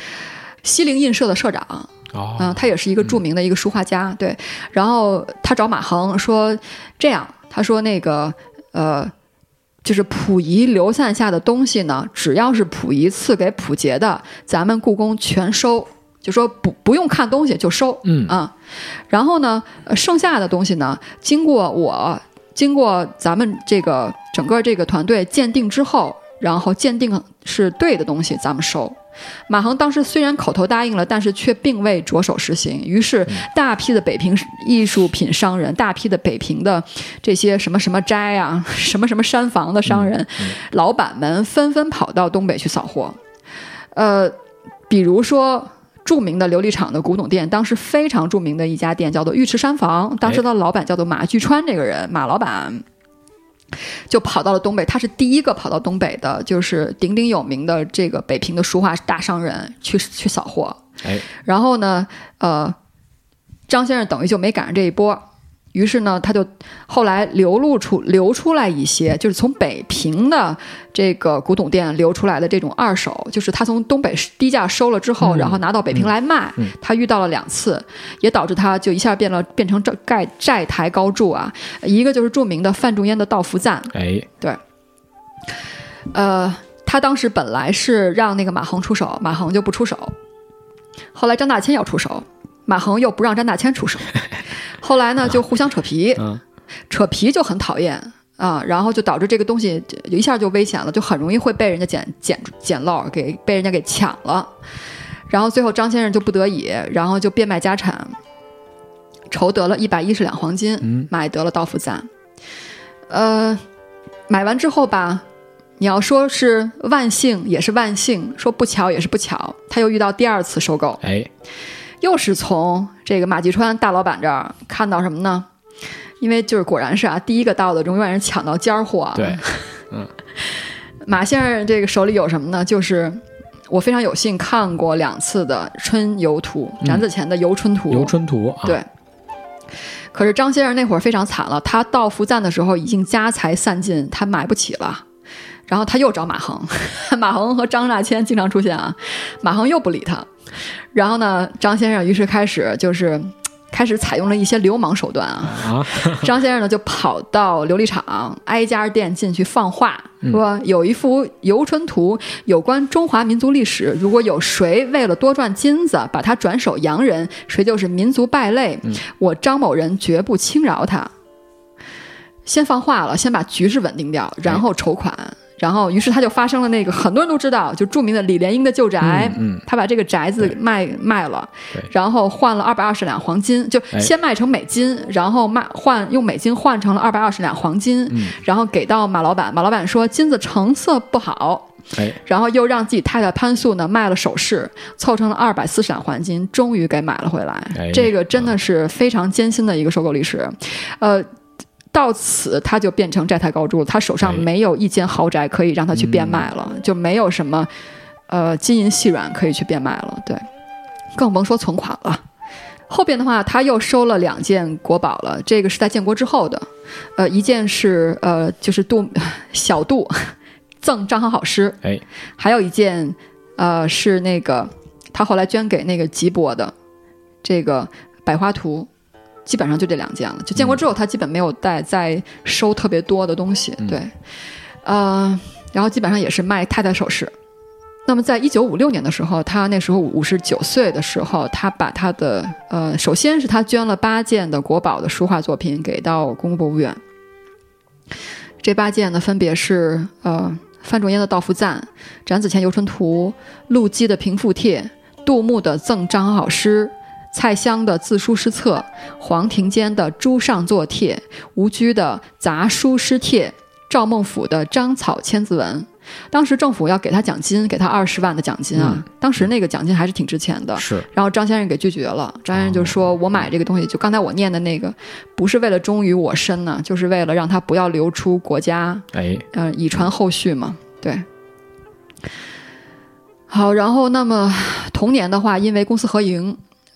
西泠印社的社长，哦，嗯、他也是一个著名的一个书画家，对。然后他找马衡说，这样，他说那个呃，就是溥仪流散下的东西呢，只要是溥仪赐给溥杰的，咱们故宫全收，就说不不用看东西就收，嗯啊。然后呢，呃剩下的东西呢，经过我经过咱们这个整个这个团队鉴定之后，然后鉴定是对的东西，咱们收。马恒当时虽然口头答应了，但是却并未着手实行。于是，大批的北平艺术品商人，大批的北平的这些什么什么斋啊、什么什么山房的商人、老板们，纷纷跑到东北去扫货。呃，比如说。著名的琉璃厂的古董店，当时非常著名的一家店叫做尉迟山房，当时的老板叫做马巨川，这个人马老板。就跑到了东北，他是第一个跑到东北的，就是鼎鼎有名的这个北平的书画大商人去去扫货。哎，然后呢，呃，张先生等于就没赶上这一波，于是呢，他就后来流露出流出来一些，就是从北平的这个古董店流出来的这种二手，就是他从东北低价收了之后，嗯然后拿到北平来卖，嗯他遇到了两次，也导致他就一下变了变成这债债台高筑啊。一个就是著名的范仲淹的《道服赞》，哎，呃，他当时本来是让那个马恒出手，马恒就不出手。后来张大千要出手，马恒又不让张大千出手。后来呢，就互相扯皮，嗯，扯皮就很讨厌啊，然后就导致这个东西就一下就危险了，就很容易会被人家捡捡捡漏，给被人家给抢了。然后最后张先生就不得已，然后就变卖家产，筹得了一百一十两黄金，嗯。买得了道夫赞。呃，买完之后吧，你要说是万幸也是万幸，说不巧也是不巧，他又遇到第二次收购，哎，又是从这个马继川大老板这儿看到什么呢？因为就是果然是啊，第一个到的永远是抢到尖儿货。对，马先生这个手里有什么呢？就是我非常有幸看过两次的《春游图》，展子前的《游春图》。游春图啊，对。可是张先生那会儿非常惨了，他到福赞的时候已经家财散尽，他买不起了。然后他又找马恒，马恒和张大千经常出现啊，马恒又不理他。然后呢，张先生于是开始就是开始采用了一些流氓手段啊。啊，张先生呢就跑到琉璃厂，挨家店进去放话，说有一幅《游春图》，有关中华民族历史。如果有谁为了多赚金子，把它转手洋人，谁就是民族败类。我张某人绝不轻饶他。先放话了，先把局势稳定掉，然后筹款。然后，于是他就发生了那个很多人都知道，就著名的李莲英的旧宅，嗯嗯。他把这个宅子卖卖了，然后换了二百二十两黄金，就哎。先卖成美金，然后卖换用美金换成了二百二十两黄金，嗯。然后给到马老板，马老板说金子成色不好，哎，然后又让自己太太潘素呢卖了首饰，凑成了二百四十两黄金，终于给买了回来。哎这个真的是非常艰辛的一个收购历史，呃。到此，他就变成债台高筑了。他手上哎没有一间豪宅可以让他去变卖了，就没有什么，呃，金银细软可以去变卖了。对，更甭说存款了。后边的话，他又收了两件国宝了，这个是在建国之后的，呃，一件是呃，就是杜小杜赠张好好诗，哎，还有一件，呃，是那个他后来捐给那个吉伯的这个百花图，基本上就这两件了。就建国之后，他基本没有再再收特别多的东西，对，呃，然后基本上也是卖太太首饰。那么，在一九五六年的时候，他那时候五十九岁的时候，他把他的呃，首先是他捐了八件的国宝的书画作品给到故宫博物院。这八件呢，分别是呃范仲淹的《道服赞》、展子虔《游春图》、陆机的《平复帖》、杜牧的《赠张好诗》、蔡襄的自书诗册，黄庭坚的诸上作帖，吴居的杂书诗帖，赵孟俯的章草千字文。当时政府要给他奖金，给他二十万的奖金啊！当时那个奖金还是挺值钱的。是，然后张先生给拒绝了。张先生就说：“我买这个东西，就刚才我念的那个，不是为了忠于我身呢，就是为了让他不要流出国家，哎，呃，以传后续嘛。”对。好，然后那么同年的话，因为公私合营，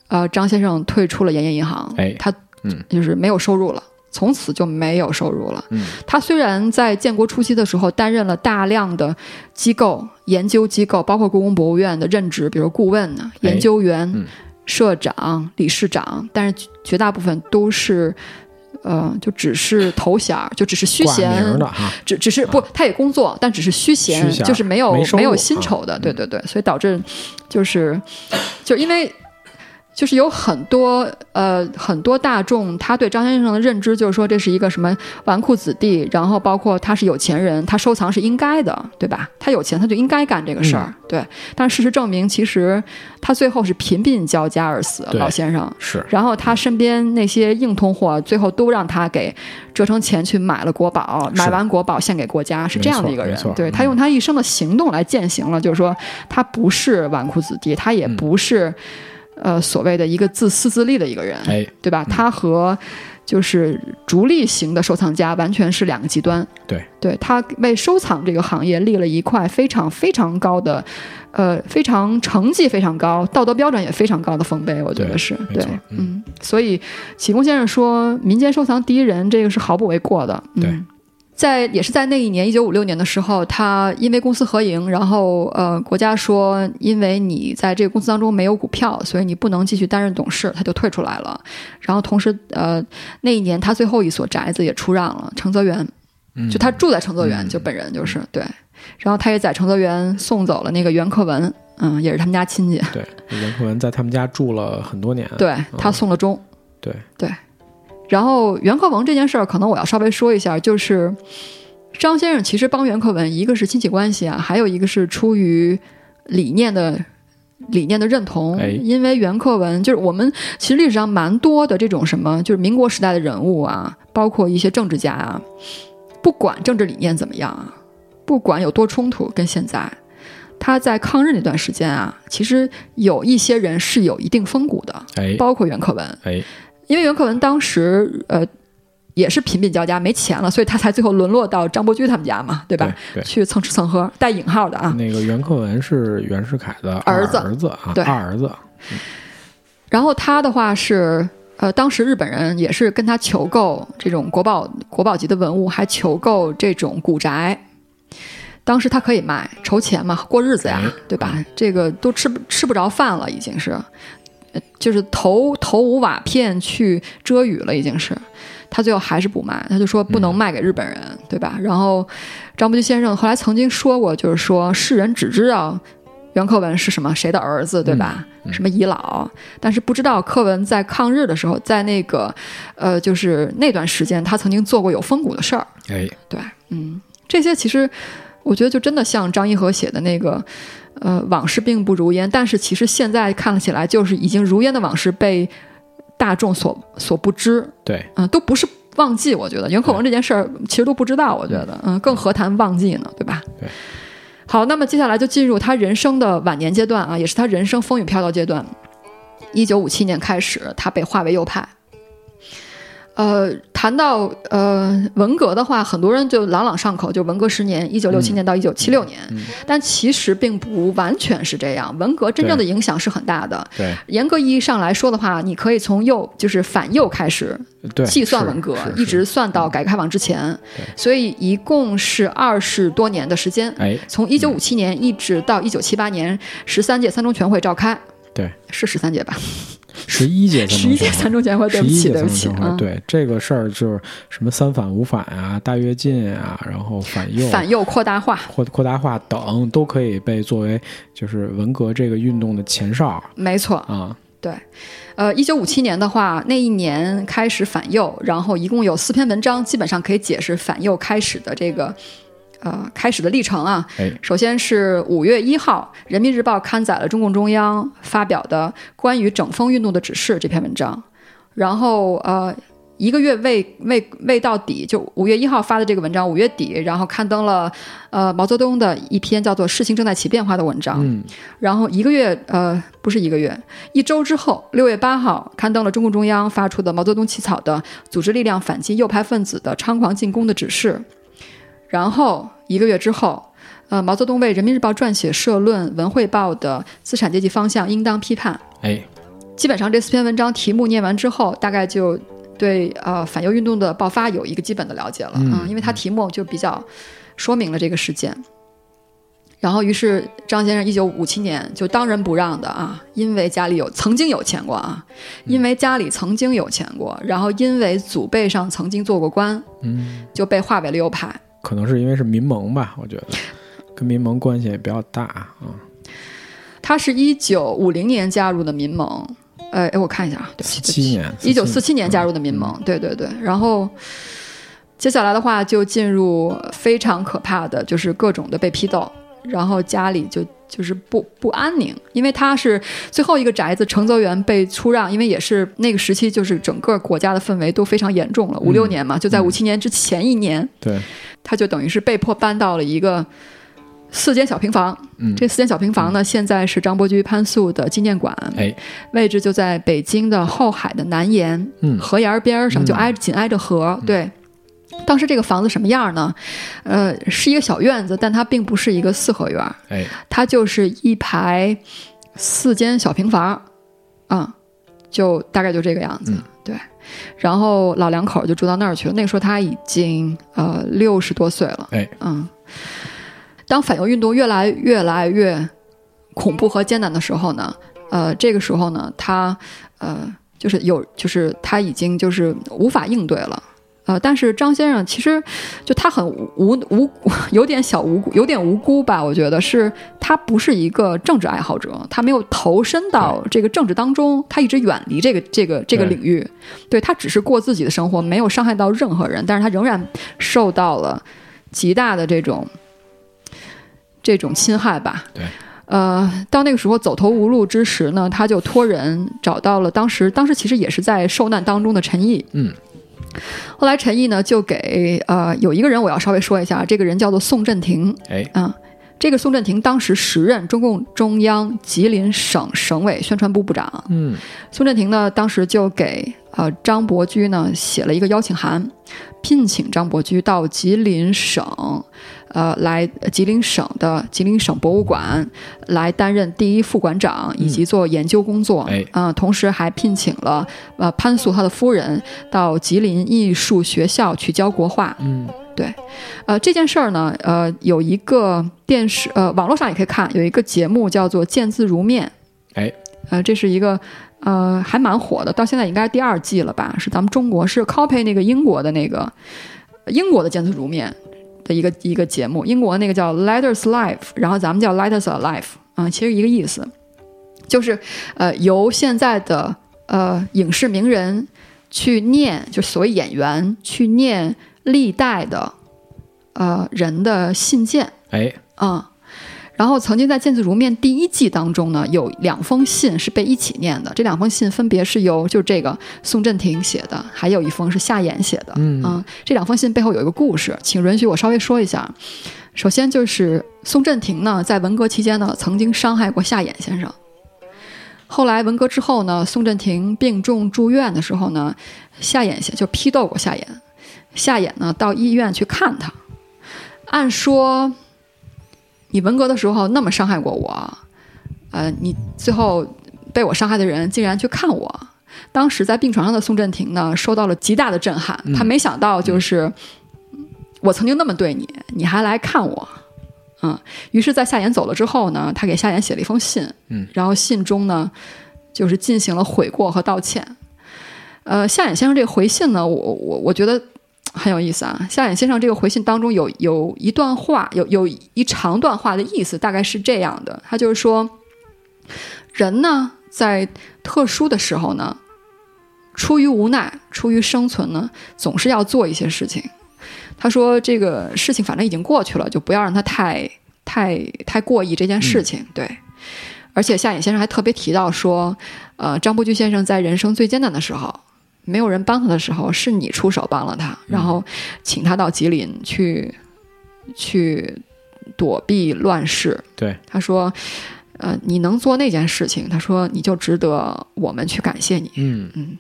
呃，张先生退出了盐业银行，哎，他嗯就是没有收入了。从此就没有收入了。嗯，他虽然在建国初期的时候担任了大量的机构研究机构，包括故宫博物院的任职，比如顾问呢、研究员、嗯社长、理事长，但是绝大部分都是，呃，就只是头衔儿，就只是虚衔只只是不，他也工作，但只是虚衔，就是没有没有薪酬的，啊对对对，所以导致就是就因为就是有很多呃很多大众他对张先生的认知就是说这是一个什么纨绔子弟，然后包括他是有钱人，他收藏是应该的，对吧？他有钱他就应该干这个事儿，对。但事实证明，其实他最后是贫病交加而死，老先生。是然后他身边那些硬通货，最后都让他给折成钱去买了国宝，买完国宝献给国家，是这样的一个人对嗯他用他一生的行动来践行了，就是说他不是纨绔子弟，他也嗯不是、呃所谓的一个自私自利的一个人，哎，对吧？他和就是逐利型的收藏家完全是两个极端。对，对他为收藏这个行业立了一块非常非常高的，呃，非常成绩非常高、道德标准也非常高的丰碑，我觉得是对嗯。所以启功先生说，民间收藏第一人，这个是毫不为过的。嗯、对。在也是在那一年，一九五六年的时候，他因为公司合营，然后呃，国家说因为你在这个公司当中没有股票，所以你不能继续担任董事，他就退出来了。然后同时呃，那一年他最后一所宅子也出让了，承泽园，嗯就他住在承泽园，嗯就本人就是对。然后他也在承泽园送走了那个袁克文，嗯，也是他们家亲戚，对，袁克文在他们家住了很多年，对他送了钟。对对，然后袁克文这件事儿，可能我要稍微说一下，就是张先生其实帮袁克文，一个是亲戚关系啊，还有一个是出于理念的理念的认同。哎因为袁克文就是我们其实历史上蛮多的这种什么，就是民国时代的人物啊，包括一些政治家啊，不管政治理念怎么样啊，不管有多冲突，跟现在。他在抗日那段时间啊，其实有一些人是有一定风骨的，哎包括袁克文，哎，因为袁克文当时呃也是贫病交加，没钱了，所以他才最后沦落到张伯驹他们家嘛，对吧？对对去蹭吃蹭喝，带引号的啊。那个袁克文是袁世凯的儿子儿子啊，对二儿子，然后他的话是。呃，当时日本人也是跟他求购这种国宝国宝级的文物，还求购这种古宅。当时他可以卖，筹钱嘛，过日子呀哎，对吧？这个都吃不吃不着饭了，已经是，呃就是头头五瓦片去遮雨了，已经是。他最后还是不卖，他就说不能卖给日本人，对吧？然后张伯驹先生后来曾经说过，就是说世人只知道袁克文是什么谁的儿子，对吧？嗯什么遗老，但是不知道克文在抗日的时候，在那个呃，就是那段时间，他曾经做过有风骨的事儿。哎，对，嗯，这些其实我觉得就真的像张一和写的那个，呃，往事并不如烟，但是其实现在看起来就是已经如烟的往事被大众所所不知，对，嗯、都不是忘记。我觉得袁克文这件事儿其实都不知道，我觉得，嗯、更何谈忘记呢，对吧？对。好，那么接下来就进入他人生的晚年阶段啊，也是他人生风雨飘摇阶段。一九五七年开始，他被划为右派。呃，谈到呃文革的话，很多人就朗朗上口，就文革十年，一九六七年到一九七六年。嗯但其实并不完全是这样，文革真正的影响是很大的。对严格意义上来说的话，你可以从右就是反右开始，计算文革，一直算到改革开放之前，所以一共是二十多年的时间。哎，从一九五七年一直到一九七八年，十三届三中全会召开，对，是十三届吧？十一届十一届三中全会，对不起，十一届对不起啊三中全会，。对这个事儿就是什么三反五反啊、大跃进啊，然后反右、反右扩大化，扩扩大化等，都可以被作为就是文革这个运动的前哨没错。啊。对，呃，一九五七年的话，那一年开始反右，然后一共有四篇文章，基本上可以解释反右开始的这个呃开始的历程啊。哎，首先是五月一号，《人民日报》刊载了中共中央发表的关于整风运动的指示这篇文章，然后呃。一个月未未未到底，就五月一号发的这个文章，五月底，然后刊登了，呃，毛泽东的一篇叫做《事情正在起变化》的文章。嗯，然后一个月，呃，不是一个月，一周之后，六月八号刊登了中共中央发出的毛泽东起草的《组织力量反击右派分子的猖狂进攻的指示》。然后一个月之后，呃，毛泽东为《人民日报》撰写社论《文汇报》的资产阶级方向应当批判。哎，基本上这四篇文章题目念完之后，大概就。对，呃，反右运动的爆发有一个基本的了解了，嗯，因为他题目就比较说明了这个事件。然后，于是张先生一九五七年就当仁不让的啊，因为家里有曾经有钱过啊，因为家里曾经有钱过，然后因为祖辈上曾经做过官，嗯，就被划为了右派。可能是因为是民盟吧，我觉得跟民盟关系也比较大啊。他是一九五零年加入的民盟。呃，哎，我看一下啊，四七年，一九四七年加入的民盟，对对对。然后接下来的话就进入非常可怕的就是各种的被批斗，然后家里就就是不不安宁，因为他是最后一个宅子承泽园被出让，因为也是那个时期就是整个国家的氛围都非常严重了，五六年嘛，就在五七年之前一年，对，他就等于是被迫搬到了一个。四间小平房，嗯。这四间小平房呢，现在是张伯驹、潘素的纪念馆，哎，位置就在北京的后海的南沿，嗯，河沿边上，就挨紧挨着河。对，当时这个房子什么样呢？呃，是一个小院子，但它并不是一个四合院，哎，它就是一排四间小平房，啊，就大概就这个样子，对。然后老两口就住到那儿去了。那个时候他已经呃六十多岁了，哎，嗯。当反右运动越来越来越恐怖和艰难的时候呢，呃，这个时候呢，他呃，就是有，就是他已经就是无法应对了，呃，但是张先生其实就他很无无有点小无辜，有点无辜吧，我觉得是他不是一个政治爱好者，他没有投身到这个政治当中，他一直远离这个这个这个领域，对他只是过自己的生活，没有伤害到任何人，但是他仍然受到了极大的这种。这种侵害吧，对，呃，到那个时候走投无路之时呢，他就托人找到了当时，当时其实也是在受难当中的陈毅，嗯，后来陈毅呢就给呃有一个人我要稍微说一下，这个人叫做宋振廷，哎，啊，这个宋振廷当时时任中共中央吉林省省委宣传部部长，嗯，宋振廷呢当时就给呃张伯驹呢写了一个邀请函，聘请张伯驹到吉林省。呃，来吉林省的吉林省博物馆来担任第一副馆长，以及做研究工作。哎，啊，同时还聘请了呃潘素他的夫人到吉林艺术学校去教国画。嗯，对，呃，这件事儿呢，呃，有一个电视呃网络上也可以看，有一个节目叫做《见字如面》。哎，呃，这是一个呃还蛮火的，到现在应该是第二季了吧？是咱们中国是 copy 那个英国的那个英国的《见字如面》。的一个一个节目，英国那个叫 Letters Life，然后咱们叫 Letters Alive，啊，其实一个意思，就是呃由现在的呃影视名人去念，就所谓演员去念历代的呃人的信件，哎，啊。然后曾经在《见字如面》第一季当中呢，有两封信是被一起念的。这两封信分别是由就这个宋振廷写的，还有一封是夏衍写的。嗯，这两封信背后有一个故事，请允许我稍微说一下。首先就是宋振庭呢，在文革期间呢，曾经伤害过夏衍先生。后来文革之后呢，宋振庭病重住院的时候呢，夏衍先就批斗过夏衍。夏衍呢到医院去看他，按说。你文革的时候那么伤害过我，呃，你最后被我伤害的人竟然去看我。当时在病床上的宋振廷呢，受到了极大的震撼。他没想到，就是我曾经那么对你，你还来看我，嗯。于是，在夏衍走了之后呢，他给夏衍写了一封信，嗯，然后信中呢，就是进行了悔过和道歉。呃，夏衍先生这个回信呢，我我我觉得。很有意思啊，夏衍先生这个回信当中有有一段话，有有一长段话的意思，大概是这样的：他就是说，人呢在特殊的时候呢，出于无奈，出于生存呢，总是要做一些事情他说这个事情反正已经过去了，就不要让他太太太过意这件事情。对，而且夏衍先生还特别提到说，呃，张伯驹先生在人生最艰难的时候，没有人帮他的时候，是你出手帮了他，然后请他到吉林去去躲避乱世。对，他说，呃，你能做那件事情，他说你就值得我们去感谢你。嗯嗯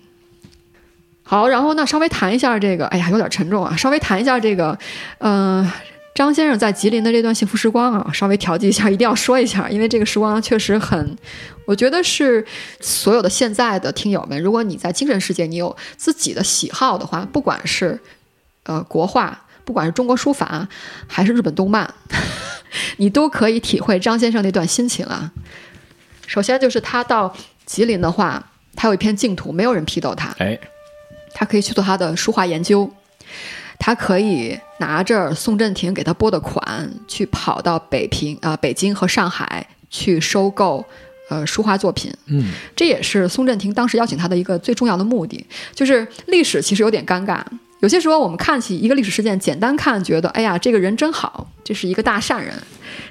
好，然后那稍微谈一下这个，哎呀，有点沉重啊。稍微谈一下这个，嗯、张先生在吉林的这段幸福时光啊，稍微调剂一下，一定要说一下，因为这个时光确实很，我觉得是所有的现在的听友们，如果你在精神世界你有自己的喜好的话，不管是呃国画，不管是中国书法，还是日本动漫，你都可以体会张先生那段心情啊。首先就是他到吉林的话，他有一片净土，没有人批斗他，哎，他可以去做他的书画研究，他可以拿着宋振廷给他拨的款，去跑到北平啊、北京和上海去收购呃书画作品。嗯这也是宋振廷当时邀请他的一个最重要的目的。就是历史其实有点尴尬，有些时候我们看起一个历史事件，简单看觉得，哎呀，这个人真好，这是一个大善人，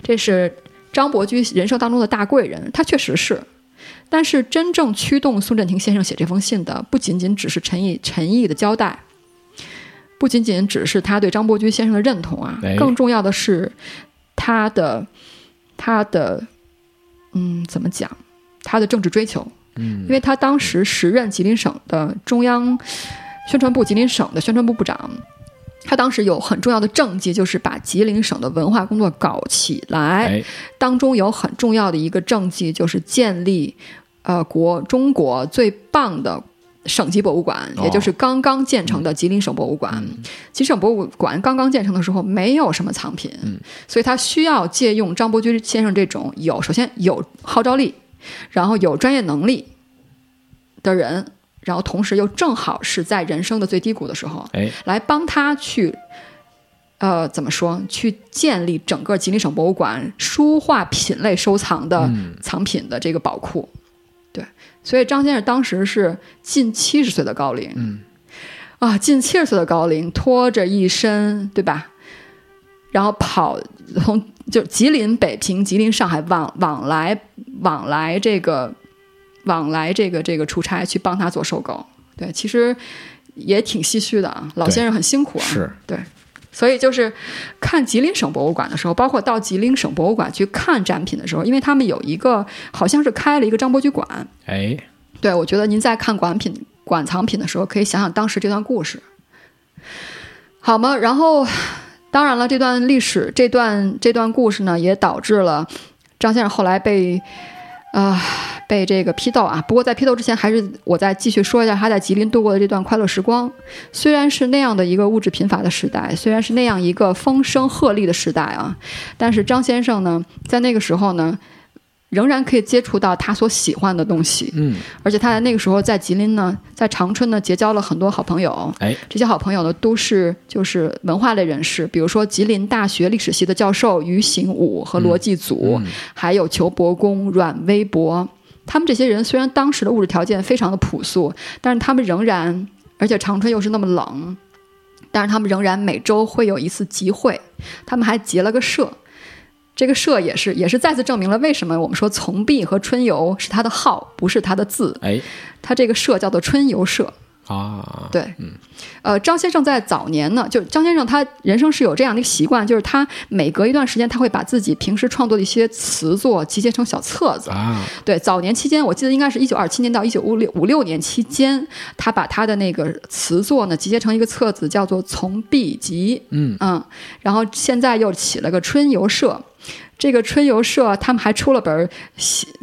这是张伯驹人生当中的大贵人，他确实是。但是真正驱动宋振廷先生写这封信的，不仅仅只是陈毅陈毅的交代，不仅仅只是他对张伯驹先生的认同啊哎，更重要的是他的他的嗯怎么讲，他的政治追求。嗯因为他当时时任吉林省的中央宣传部吉林省的宣传部部长，他当时有很重要的政绩，就是把吉林省的文化工作搞起来。哎，当中有很重要的一个政绩，就是建立呃国中国最棒的。省级博物馆，哦也就是刚刚建成的吉林省博物馆。吉林省博物馆刚刚建成的时候，没有什么藏品，嗯所以他需要借用张伯驹先生这种有首先有号召力，然后有专业能力的人，然后同时又正好是在人生的最低谷的时候，哎，来帮他去，呃，怎么说？去建立整个吉林省博物馆书画品类收藏的嗯藏品的这个宝库。对，所以张先生当时是近七十岁的高龄，嗯。啊，近七十岁的高龄，拖着一身，对吧？然后跑从就吉林、北平、吉林、上海往往来往来这个往来这个这个出差去帮他做收购，对，其实也挺唏嘘的啊，老先生很辛苦啊，是，对。所以就是看吉林省博物馆的时候，包括到吉林省博物馆去看展品的时候，因为他们有一个好像是开了一个张伯驹馆，哎，对，我觉得您在看馆品、馆藏品的时候，可以想想当时这段故事，好吗？然后，当然了，这段历史、这段这段故事呢，也导致了张先生后来被，啊、被这个批斗啊。不过在批斗之前，还是我再继续说一下他在吉林度过的这段快乐时光。虽然是那样的一个物质贫乏的时代，虽然是那样一个风声鹤唳的时代啊，但是张先生呢，在那个时候呢，仍然可以接触到他所喜欢的东西。嗯，而且他在那个时候在吉林呢，在长春呢结交了很多好朋友。哎，这些好朋友呢都是就是文化类人士，比如说吉林大学历史系的教授于行武和罗继祖，嗯还有裘伯公、阮微博。他们这些人虽然当时的物质条件非常的朴素，但是他们仍然，而且长春又是那么冷，但是他们仍然每周会有一次集会，他们还结了个社。这个社也是也是再次证明了为什么我们说从毕和春游是他的号，不是他的字。哎，他这个社叫做春游社。啊，对，嗯呃，张先生在早年呢，就张先生他人生是有这样的一个习惯，就是他每隔一段时间，他会把自己平时创作的一些词作集结成小册子。啊，对，早年期间，我记得应该是一九二七年到一九五六五六年期间，他把他的那个词作呢集结成一个册子，叫做《从毕集》。嗯嗯，然后现在又起了个春游社。这个春游社，他们还出了本儿，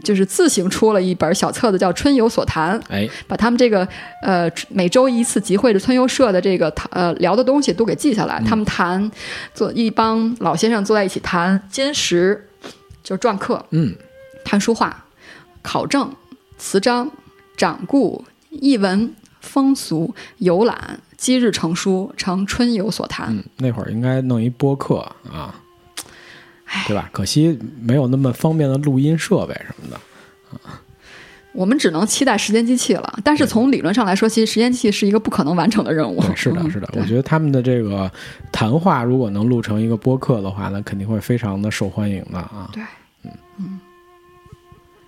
就是自行出了一本小册子，叫《春游所谈》。哎，把他们这个呃每周一次集会的春游社的这个呃聊的东西都给记下来。他们谈坐一帮老先生坐在一起谈金石，就是篆刻，嗯，谈书画、考证、词章、掌故、译文、风俗、游览，积日成书，成春游所谈。嗯，那会儿应该弄一播客啊，对吧？可惜没有那么方便的录音设备什么的啊。我们只能期待时间机器了。但是从理论上来说，其实时间机器是一个不可能完成的任务。是的，嗯是的。对我觉得他们的这个谈话如果能录成一个播客的话，那肯定会非常的受欢迎的啊。对，嗯嗯，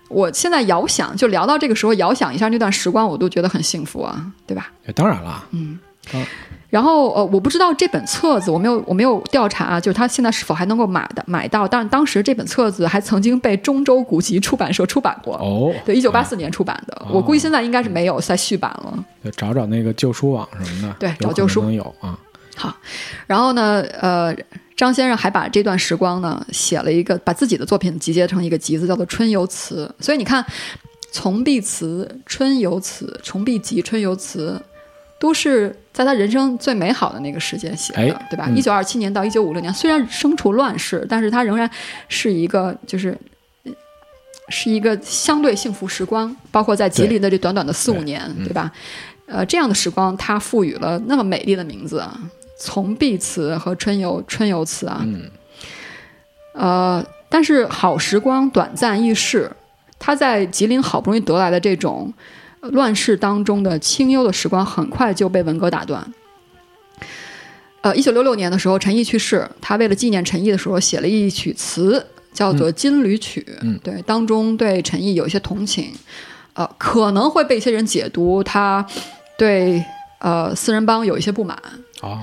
我现在遥想，就聊到这个时候，遥想一下那段时光，我都觉得很幸福啊，对吧？哎当然了，嗯当。然后呃，我不知道这本册子，我没有我没有调查，就是他现在是否还能够买的买到。但是当时这本册子还曾经被中州古籍出版社出版过，哦，对，一九八四年出版的。哦我估计现在应该是没有再续版了。就找找那个旧书网什么的，对找旧书能有啊。好，然后呢，呃，张先生还把这段时光呢写了一个，把自己的作品集结成一个集子，叫做《春游词》。所以你看，《从碧词》《春游词》《重碧集》《春游词》，都是在他人生最美好的那个时间写的，哎对吧？嗯一九二七年到一九五六年，虽然身处乱世，但是他仍然是一个就是。是一个相对幸福时光，包括在吉林的这短短的四五年，嗯对吧？呃，这样的时光，他赋予了那么美丽的名字啊，从碧词和春游春游词啊，嗯，呃，但是好时光短暂易逝，他在吉林好不容易得来的这种呃乱世当中的清幽的时光，很快就被文革打断。呃，一九六六年的时候，陈毅去世，他为了纪念陈毅的时候，写了一曲词，叫做《金缕曲》。嗯对，当中对陈毅有一些同情，呃，可能会被一些人解读他对呃四人帮有一些不满。哦，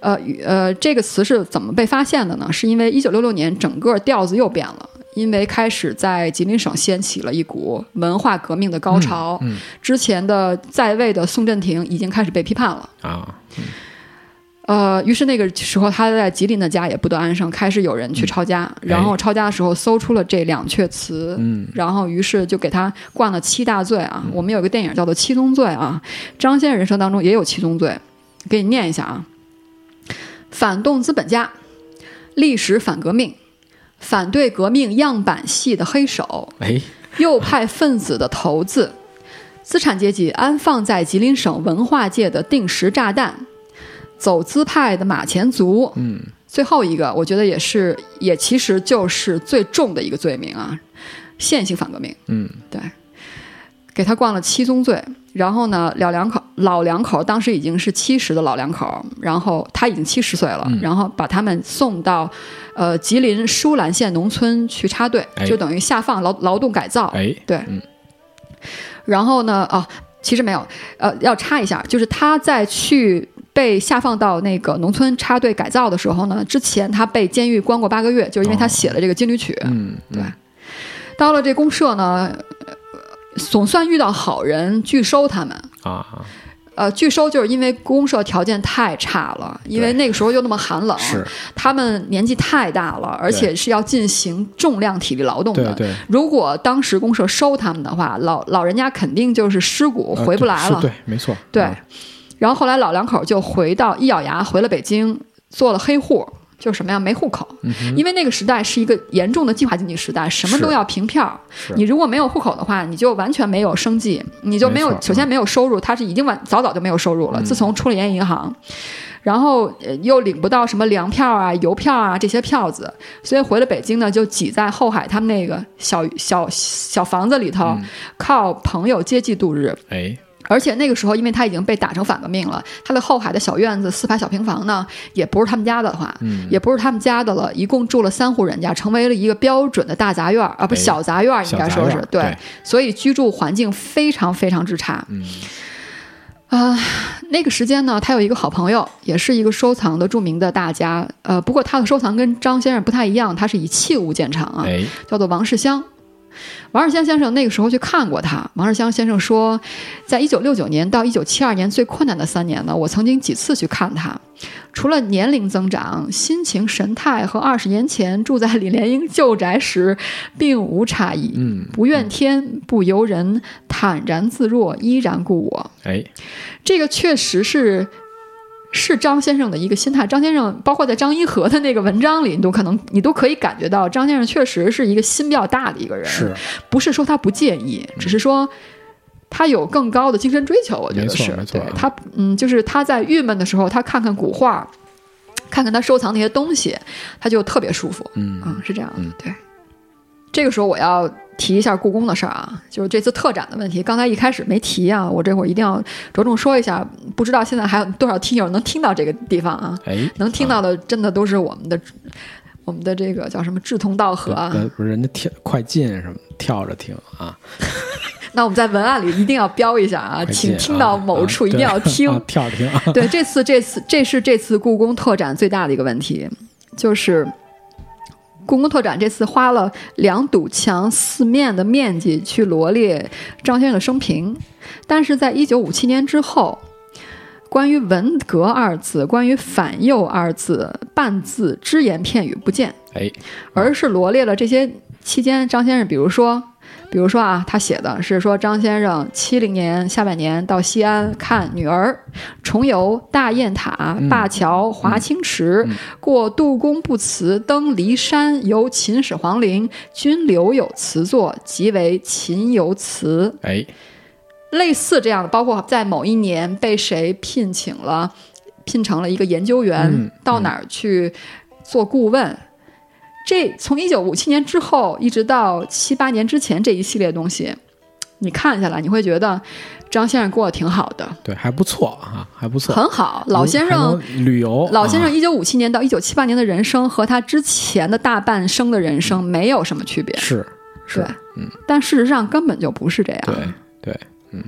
呃呃，这个词是怎么被发现的呢？是因为一九六六年整个调子又变了，因为开始在吉林省掀起了一股文化革命的高潮。嗯之前的在位的宋振廷已经开始被批判了。啊，呃，于是那个时候他在吉林的家也不得安生，开始有人去抄家，然后抄家的时候搜出了这两阙词。嗯然后，于是就给他灌了七大罪啊。我们有个电影叫做《七宗罪》啊，张先生人生当中也有七宗罪，给你念一下啊：反动资本家，历史反革命，反对革命样板戏的黑手，哎，右派分子的头子，资产阶级安放在吉林省文化界的定时炸弹，走资派的马前卒，嗯，最后一个，我觉得也是，也其实就是最重的一个罪名啊，线性反革命。嗯，对，给他灌了七宗罪。然后呢，老两口老两口当时已经是七十的老两口，然后他已经七十岁了，嗯。然后把他们送到呃吉林舒兰县农村去插队，哎。就等于下放劳劳动改造。哎，对，嗯。然后呢，哦，其实没有，呃，要插一下，就是他在去被下放到那个农村插队改造的时候呢，之前他被监狱关过八个月，就是因为他哦。写了这个《金缕曲》嗯，对，到了这公社呢，呃总算遇到好人拒收他们。啊，呃，拒收就是因为公社条件太差了，因为那个时候又那么寒冷，是，他们年纪太大了，而且是要进行重量体力劳动的。对对，如果当时公社收他们的话，老老人家肯定就是尸骨呃回不来了。是对，没错，对。啊然后后来老两口就回到一咬牙回了北京，做了黑户，就是什么呀？没户口。嗯因为那个时代是一个严重的计划经济时代，什么都要凭票。你如果没有户口的话，你就完全没有生计，你就没有没首先没有收入，他是已经晚早早就没有收入了。嗯自从出了盐银行，然后呃又领不到什么粮票啊、邮票啊这些票子，所以回了北京呢，就挤在后海他们那个小小小房子里头，嗯靠朋友接济度日。哎，而且那个时候，因为他已经被打成反革命了，他的后海的小院子四排小平房呢，也不是他们家的话，嗯，也不是他们家的了，一共住了三户人家，成为了一个标准的大杂院儿啊，不哎。小杂院儿，应该说是对。所以居住环境非常非常之差。嗯。啊、那个时间呢，他有一个好朋友，也是一个收藏的著名的大家，呃，不过他的收藏跟张先生不太一样，他是以器物见长啊，哎，叫做王世襄。王世襄先生那个时候去看过他。王世襄先生说，在一九六九年到一九七二年最困难的三年呢，我曾经几次去看他，除了年龄增长，心情神态和二十年前住在李莲英旧宅时并无差异。嗯，不怨天，不尤人，坦然自若，依然故我。哎，这个确实是是张先生的一个心态。张先生包括在张一和的那个文章里，你都可能你都可以感觉到，张先生确实是一个心比较大的一个人。是，不是说他不介意，只是说他有更高的精神追求。我觉得是没错啊对他，嗯，就是他在郁闷的时候，他看看古画，看看他收藏那些东西，他就特别舒服。嗯嗯，是这样的，嗯对。这个时候我要提一下故宫的事儿啊，就是这次特展的问题。刚才一开始没提啊，我这会儿一定要着重说一下。不知道现在还有多少听友能听到这个地方啊？哎，能听到的真的都是我们的，我们的这个叫什么志同道合啊？呃不是人家跳快进什么跳着听啊，那我们在文案里一定要标一下啊，请听到某啊处一定要听。啊 跳着听啊。对，这次这次这是这次故宫特展最大的一个问题，就是故宫特展这次花了两堵墙四面的面积去罗列张先生的生平，但是在一九五七年之后，关于文革二字、关于反右二字半字只言片语不见，哎，而是罗列了这些期间张先生，比如说，比如说啊，他写的是说张先生七零年下半年到西安看女儿，重游大雁塔、嗯灞桥、华清池，嗯过杜公不辞，登骊山，游秦始皇陵，均留有词作，即为秦游词。哎，类似这样的，包括在某一年被谁聘请了，聘成了一个研究员，嗯到哪儿去做顾问。这从一九五七年之后一直到七八年之前这一系列东西，你看下来，你会觉得张先生过得挺好的，对，还不错啊，还不错。很好。老先生，旅游，啊老先生一九五七年到一九七八年的人生和他之前的大半生的人生没有什么区别，是是对，嗯。但事实上根本就不是这样。对对，嗯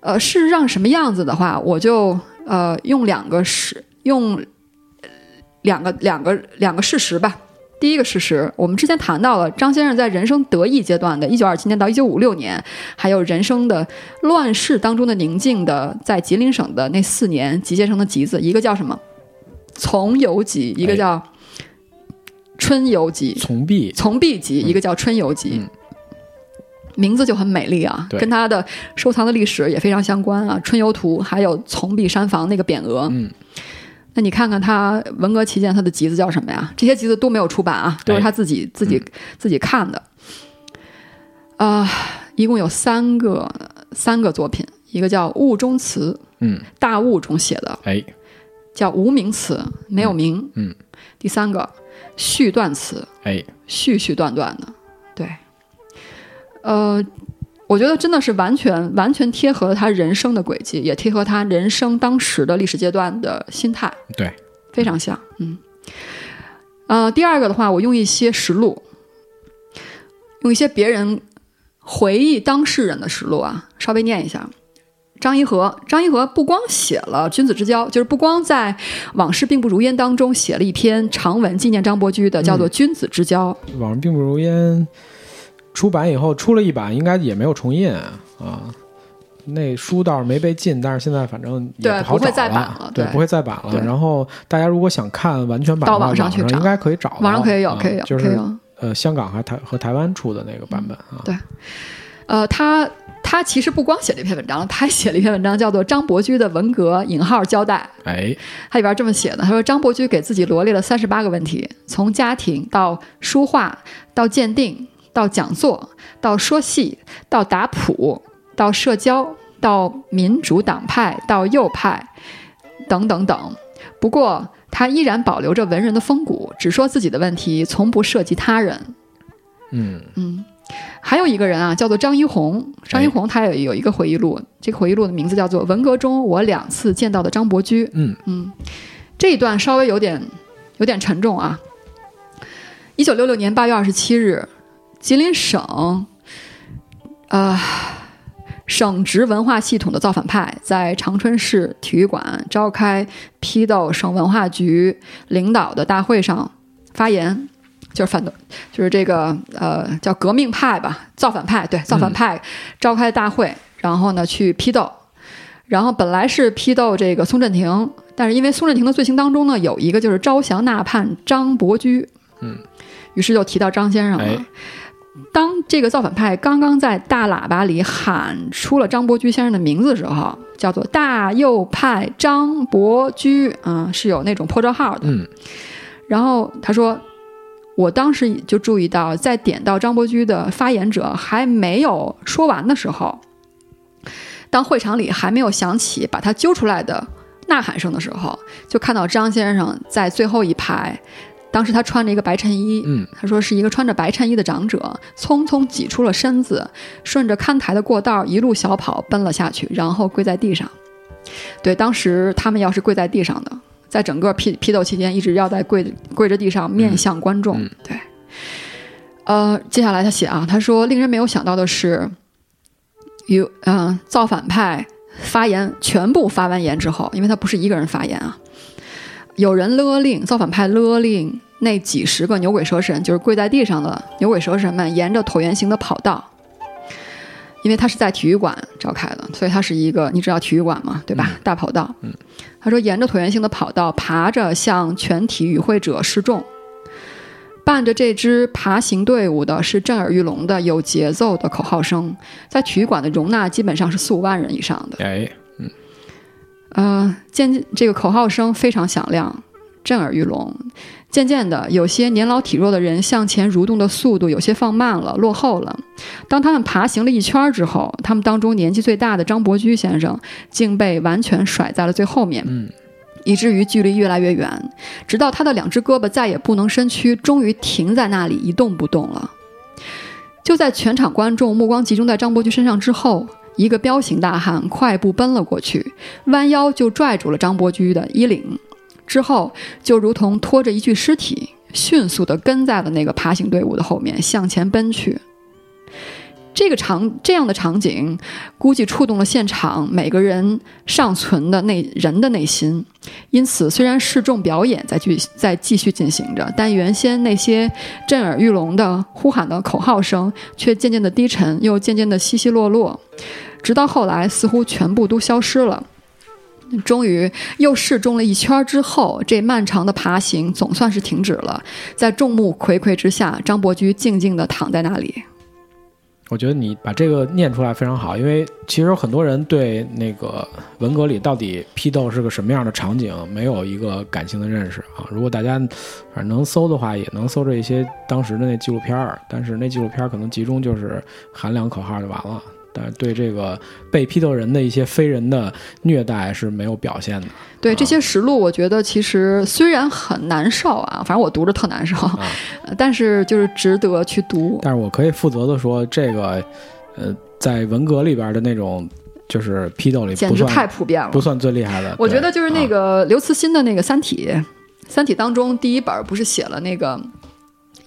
呃，事实上什么样子的话，我就呃用两个事，用呃两个两个两个事实吧。第一个事实，我们之前谈到了张先生在人生得意阶段的1927年到1956年，还有人生的乱世当中的宁静的，在吉林省的那四年集结成的集子，一个叫什么《从游集》，一个哎。叫《春游集》。从毕从毕集，一个叫春游集。嗯。名字就很美丽啊，跟他的收藏的历史也非常相关啊。春游图还有从壁山房那个匾额，嗯，那你看看他文革期间他的集子叫什么呀？这些集子都没有出版啊，都是他自己、自己、自己看的。啊、一共有三个三个作品，一个叫《雾中词》，嗯，大雾中写的，哎，叫无名词，没有名。嗯，第三个续断词，哎，续续断断的，对，呃，我觉得真的是完全完全贴合了他人生的轨迹，也贴合他人生当时的历史阶段的心态，对，非常像，嗯。呃，第二个的话，我用一些实录，用一些别人回忆当事人的实录啊，稍微念一下。张一和，张一和不光写了《君子之交》，就是不光在《往事并不如烟》当中写了一篇长文纪念张伯驹的，叫做《君子之交》。往事并不如烟出版以后出了一版，应该也没有重印啊。那书倒是没被禁，但是现在反正也对不会好找再版了对，不会再版了。然后大家如果想看完全版到的话，网网上去找应该可以找，网上可以有，啊可以有，就是。呃香港还台和台湾出的那个版本啊。对呃，他他其实不光写了一篇文章，他还写了一篇文章，叫做《张伯驹的文革引号交代》。哎，他里边这么写的，他说张伯驹给自己罗列了三十八个问题，从家庭到书画，到鉴定，到讲座，到说戏，到打谱，到社交，到民主党派，到右派，等等等。不过他依然保留着文人的风骨，只说自己的问题，从不涉及他人。嗯，嗯，还有一个人啊，叫做张一红。张一红他也有一个回忆录，这个回忆录的名字叫做《文革中我两次见到的张伯驹》。嗯嗯，这一段稍微有点有点沉重啊。一九六六年八月二十七日，吉林省，呃，省直文化系统的造反派在长春市体育馆召开批斗省文化局领导的大会上发言，就是反动，就是这个呃叫革命派吧，造反派对造反派召开大会，然后呢去批斗，然后本来是批斗这个宋振廷，但是因为宋振廷的罪行当中呢有一个就是招降纳叛张伯驹，嗯，于是就提到张先生了。哎当这个造反派刚刚在大喇叭里喊出了张伯驹先生的名字的时候，叫做大右派张伯驹，啊、是有那种破折号的。嗯然后他说，我当时就注意到，在点到张伯驹的发言者还没有说完的时候，当会场里还没有响起把他揪出来的呐喊声的时候，就看到张先生在最后一排当时他穿着一个白衬衣，嗯，他说是一个穿着白衬衣的长者，匆匆挤出了身子，顺着看台的过道一路小跑奔了下去，然后跪在地上。对，当时他们要是跪在地上的，在整个批批斗期间，一直要在跪跪着地上面向观众。嗯对，呃，接下来他写啊，他说令人没有想到的是，有嗯、呃造反派发言全部发完言之后，因为他不是一个人发言啊，有人勒令造反派勒令那几十个牛鬼蛇神，就是跪在地上的牛鬼蛇神们，沿着椭圆形的跑道。因为它是在体育馆召开的，所以它是一个你知道体育馆嘛，对吧？大跑道。嗯，他说沿着椭圆形的跑道爬着向全体与会者示众。伴着这支爬行队伍的是震耳欲聋的有节奏的口号声，在体育馆的容纳基本上是四五万人以上的。哎，呃，渐这个口号声非常响亮，震耳欲聋。渐渐的，有些年老体弱的人向前蠕动的速度有些放慢了，落后了。当他们爬行了一圈之后，他们当中年纪最大的张伯驹先生竟被完全甩在了最后面，嗯，以至于距离越来越远，直到他的两只胳膊再也不能伸屈，终于停在那里一动不动了。就在全场观众目光集中在张伯驹身上之后，一个彪形大汉快步奔了过去，弯腰就拽住了张伯驹的衣领，之后就如同拖着一具尸体，迅速地跟在了那个爬行队伍的后面向前奔去。这个场这样的场景，估计触动了现场每个人尚存的内人的内心。因此，虽然示众表演在继在继续进行着，但原先那些震耳欲聋的呼喊的口号声，却渐渐的低沉，又渐渐的稀稀落落，直到后来似乎全部都消失了。终于又示众了一圈之后，这漫长的爬行总算是停止了。在众目睽睽之下，张伯驹静静地躺在那里。我觉得你把这个念出来非常好，因为其实很多人对那个文革里到底批斗是个什么样的场景没有一个感性的认识啊。如果大家反正能搜的话，也能搜着一些当时的那纪录片儿，但是那纪录片儿可能集中就是喊两口号就完了。但是对这个被批斗人的一些非人的虐待是没有表现的。对啊这些实录，我觉得其实虽然很难受啊，反正我读着特难受，但是就是值得去读。但是我可以负责的说，这个呃，在文革里边的那种就是批斗里简直太普遍了不。算最厉害的。我觉得就是那啊个刘慈欣的那个《三体》，《三体》当中第一本不是写了那个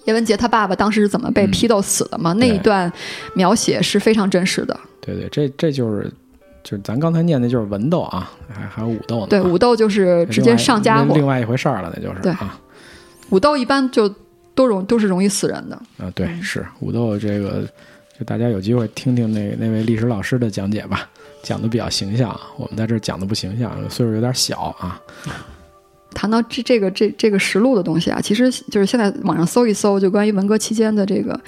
叶文洁他爸爸当时是怎么被嗯批斗死的吗？那一段描写是非常真实的。对对，这这就是就是咱刚才念的就是文斗啊，还还有武斗呢。对，啊武斗就是直接上家伙另外一回事儿了，那就是对啊武斗一般就都容都是容易死人的。啊，对，是武斗这个，就大家有机会听听那那位历史老师的讲解吧，讲的比较形象。我们在这儿讲的不形象，岁数有点小啊。谈到这这个这这个实录的东西啊，其实就是现在网上搜一搜，就关于文革期间的这个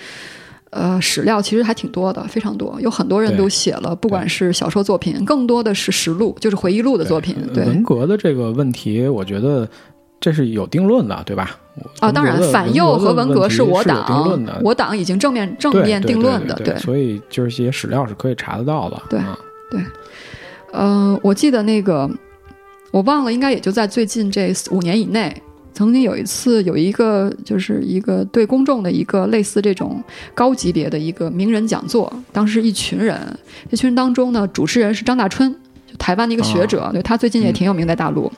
呃史料，其实还挺多的，非常多，有很多人都写了，不管是小说作品，更多的是实录，就是回忆录的作品。对文革的这个问题，我觉得这是有定论的，对吧？啊，当然反右和文文革是我党，，我党已经正面正面定论的，对对所以就是这些史料是可以查得到的。对对嗯，我记得那个，我忘了，应该也就在最近这五年以内，曾经有一次有一个就是一个对公众的一个类似这种高级别的一个名人讲座，当时一群人，这群人当中呢，主持人是张大春。就台湾的一个学者，对他最近也挺有名，在大陆。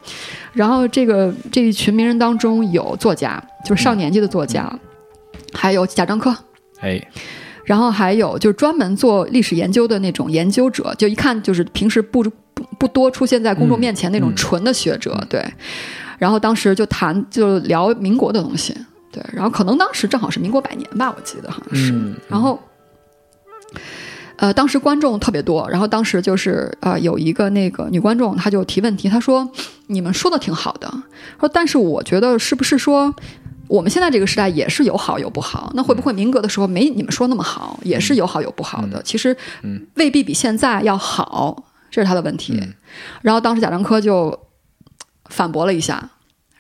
然后这个这一群名人当中有作家，就是上年纪的作家，还有贾樟柯，哎，然后还有就是专门做历史研究的那种研究者，就一看就是平时不不不多出现在公众面前那种纯的学者，对。然后当时就谈就聊民国的东西，对。然后可能当时正好是民国百年吧，我记得好像是。嗯，然后，呃，当时观众特别多，然后当时就是呃有一个那个女观众，她就提问题，她说：“你们说的挺好的，说但是我觉得是不是说我们现在这个时代也是有好有不好？那会不会民革的时候没你们说那么好，也是有好有不好的？其实嗯未必比现在要好，这是他的问题。嗯然后当时贾樟柯就反驳了一下。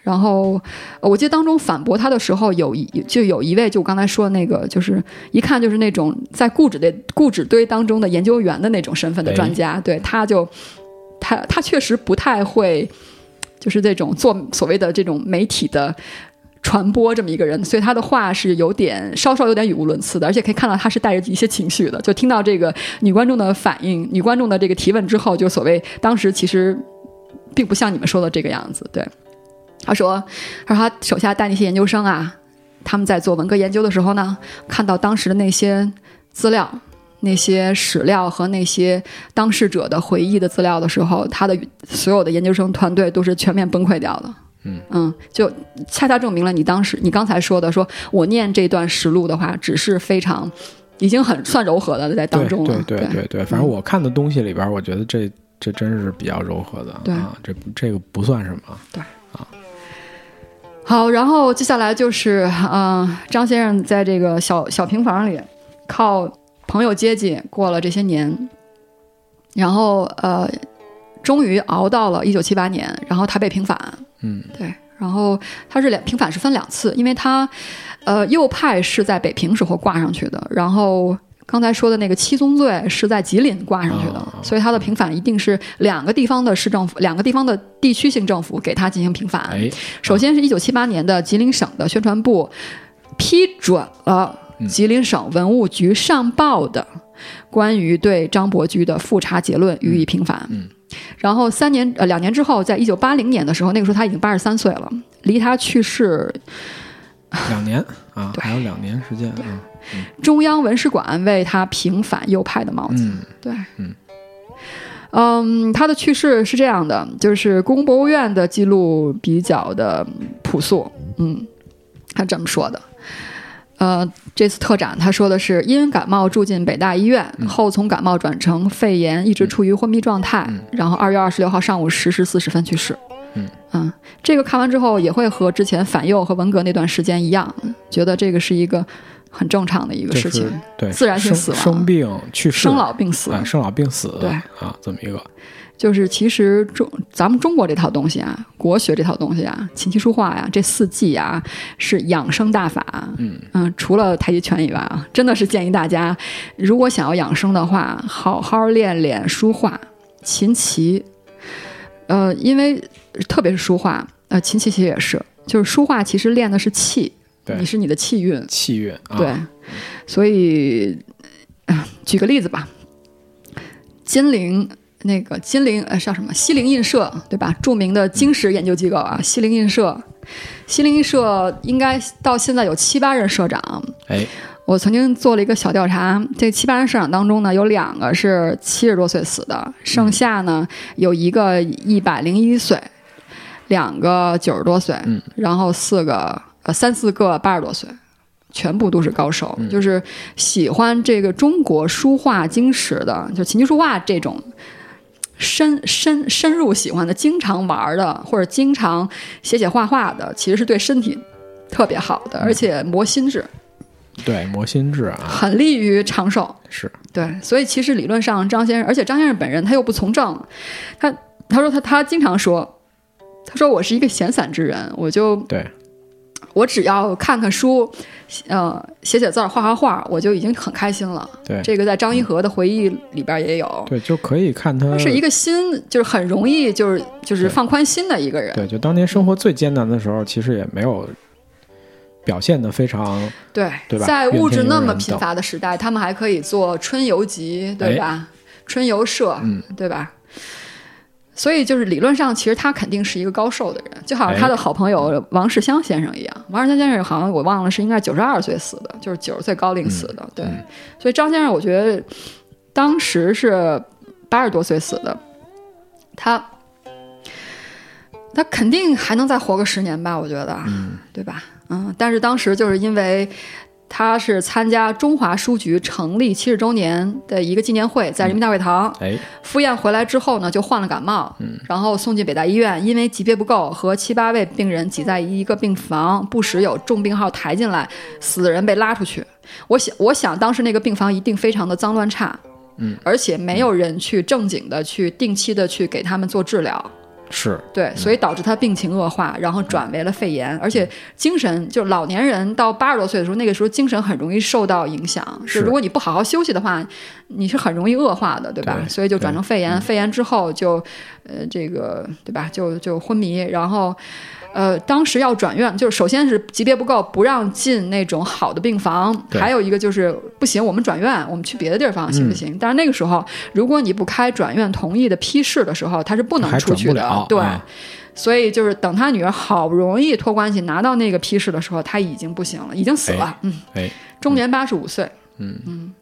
然后，呃我记得当中反驳他的时候，有一就有一位，就我刚才说的那个，就是一看就是那种在固执的固执堆当中的研究员的那种身份的专家，对，他就他他确实不太会，就是这种做所谓的这种媒体的传播这么一个人，所以他的话是有点稍稍有点语无伦次的，而且可以看到他是带着一些情绪的。就听到这个女观众的反应，女观众的这个提问之后，就所谓当时其实并不像你们说的这个样子。对，他说，他说他手下带那些研究生啊，他们在做文革研究的时候呢，看到当时的那些资料。那些史料和那些当事者的回忆的资料的时候，他的所有的研究生团队都是全面崩溃掉的。嗯嗯，就恰恰证明了你当时你刚才说的，说我念这段实录的话，只是非常已经很算柔和的在当中了。对对对对，反正我看的东西里边，我觉得这这真是比较柔和的。对啊，这这个不算什么。对啊。好，然后接下来就是嗯，张先生在这个小小平房里靠。朋友接济过了这些年，然后呃，终于熬到了一九七八年，然后他被平反。嗯，对，然后他是两平反是分两次，因为他呃右派是在北平时候挂上去的，然后刚才说的那个七宗罪是在吉林挂上去的，所以他的平反一定是两个地方的市政府、两个地方的地区性政府给他进行平反。哎，首先是一九七八年的吉林省的宣传部批准了。吉林省文物局上报的关于对张伯驹的复查结论予以平反。嗯，然后三年呃两年之后，在一九八零年的时候，那个时候他已经八十三岁了，离他去世两年啊，还有两年时间啊。中央文史馆为他平反右派的帽子。对，嗯，嗯，他的去世是这样的，就是故宫博物院的记录比较的朴素。嗯，他这么说的。呃，这次特展他说的是因感冒住进北大医院，后从感冒转成肺炎，一直处于昏迷状态，然后二月二十六号上午十时四十分去世。嗯嗯，这个看完之后也会和之前反右和文革那段时间一样，觉得这个是一个很正常的一个事情，对，自然性死亡、生病、去世、生老病死、生老病死，对啊，这么一个。就是其实中咱们中国这套东西啊，国学这套东西啊，琴棋书画呀，这四季啊，是养生大法。嗯嗯，除了太极拳以外啊，真的是建议大家，如果想要养生的话，好好练练书画、琴棋。呃，因为特别是书画，呃，琴棋其实也是，就是书画其实练的是气，你是你的气运，气运。对，所以，举个例子吧，金陵。那个金陵呃叫什么？西泠印社对吧？著名的经史研究机构啊，西泠印社，西泠印社应该到现在有七八任社长。哎，我曾经做了一个小调查，这七八任社长当中呢，有两个是七十多岁死的，剩下呢有一个一百零一岁，两个九十多岁，然后四个呃三四个八十多岁，全部都是高手，就是喜欢这个中国书画经史的，就琴棋书画这种。深深深入喜欢的，经常玩的，或者经常写写画画的，其实是对身体特别好的，而且磨心智。对，磨心智啊，很利于长寿。是对，所以其实理论上，张先生，而且张先生本人他又不从政，他他说他他经常说，他说我是一个闲散之人，我就对。我只要看看书，呃，写写字儿、画画画，我就已经很开心了。对，这个在张一和的回忆里边也有。对，就可以看他是一个心，就是很容易，就是就是放宽心的一个人。对，就当年生活最艰难的时候，其实也没有表现的非常对，对吧？在物质那么贫乏的时代，他们还可以做春游集，对吧？春游社，嗯，对吧？所以就是理论上，其实他肯定是一个高寿的人，就好像他的好朋友王世襄先生一样。王世襄先生好像我忘了是应该九十二岁死的，就是九十岁高龄死的。对，所以张先生我觉得当时是八十多岁死的，他他肯定还能再活个十年吧？我觉得，对吧？嗯，但是当时就是因为。他是参加中华书局成立七十周年的一个纪念会，在人民大会堂。哎，赴宴回来之后呢，就患了感冒，嗯，然后送进北大医院，因为级别不够，和七八位病人挤在一个病房，不时有重病号抬进来，死的人被拉出去。我想，我想当时那个病房一定非常的脏乱差，嗯，而且没有人去正经的去定期的去给他们做治疗。是对，所以导致他病情恶化，然后转为了肺炎，而且精神就老年人到八十多岁的时候，那个时候精神很容易受到影响。是，如果你不好好休息的话，你是很容易恶化的，对吧？所以就转成肺炎，肺炎之后就，呃，这个对吧？就就昏迷，然后，呃，当时要转院，就是首先是级别不够，不让进那种好的病房，还有一个就是不行，我们转院，我们去别的地方行不行？但是那个时候，如果你不开转院同意的批示的时候，他是不能出去的对。啊所以就是等他女儿好不容易托关系拿到那个批示的时候，他已经不行了，已经死了，嗯，哎，终年八十五岁。嗯。嗯。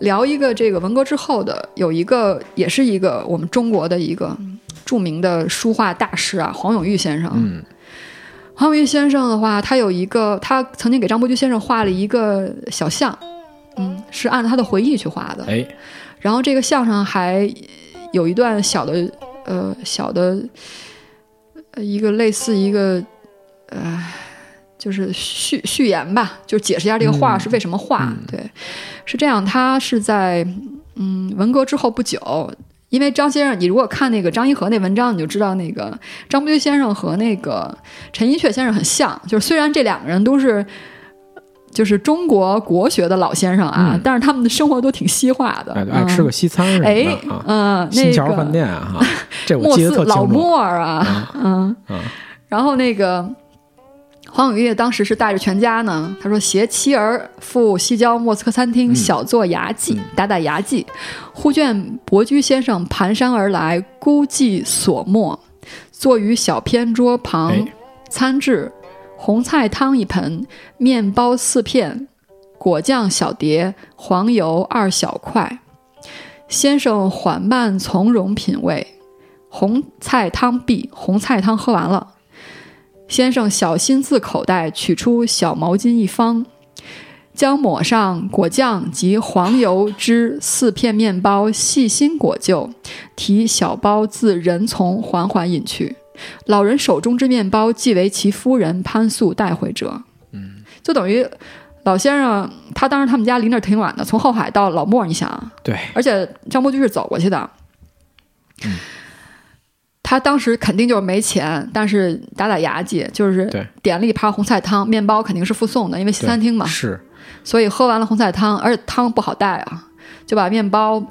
聊一个这个文革之后的，有一个也是一个我们中国的一个著名的书画大师啊，黄永玉先生。嗯黄永玉先生的话，他有一个，他曾经给张伯驹先生画了一个小像，嗯，是按照他的回忆去画的。哎，然后这个像上还有一段小的，呃，小的，呃，一个类似一个，呃，就是序序言吧，就解释一下这个画是为什么画。嗯对，是这样，他是在嗯文革之后不久。因为张先生，你如果看那个张一和那文章，你就知道那个张伯驹先生和那个陈寅恪先生很像，就是虽然这两个人都是就是中国国学的老先生啊，嗯。但是他们的生活都挺西化的，哎，爱吃个西餐什么哎的啊，嗯，那新桥饭店啊，哈这我莫记得特清楚。斯老莫儿啊，啊。嗯，啊。然后那个黄永玉当时是带着全家呢，他说携妻儿赴西郊莫斯科餐厅嗯小坐牙祭，嗯打打牙祭，忽见伯驹先生蹒跚而来，孤寂所没，坐于小偏桌旁，哎餐至，红菜汤一盆，面包四片，果酱小碟，黄油二小块。先生缓慢从容品味，红菜汤毕，红菜汤喝完了。先生小心自口袋取出小毛巾一方，将抹上果酱及黄油之四片面包细心裹就，提小包自人丛缓缓引去。老人手中之面包，即为其夫人潘素带回者。嗯，就等于老先生他当时他们家离那儿挺远的，从后海到老莫，你想啊，对，而且张伯驹是走过去的。他当时肯定就是没钱，但是打打牙祭，就是点了一盘红菜汤，面包肯定是附送的，因为西餐厅嘛，是。所以喝完了红菜汤，而且汤不好带啊，就把面包、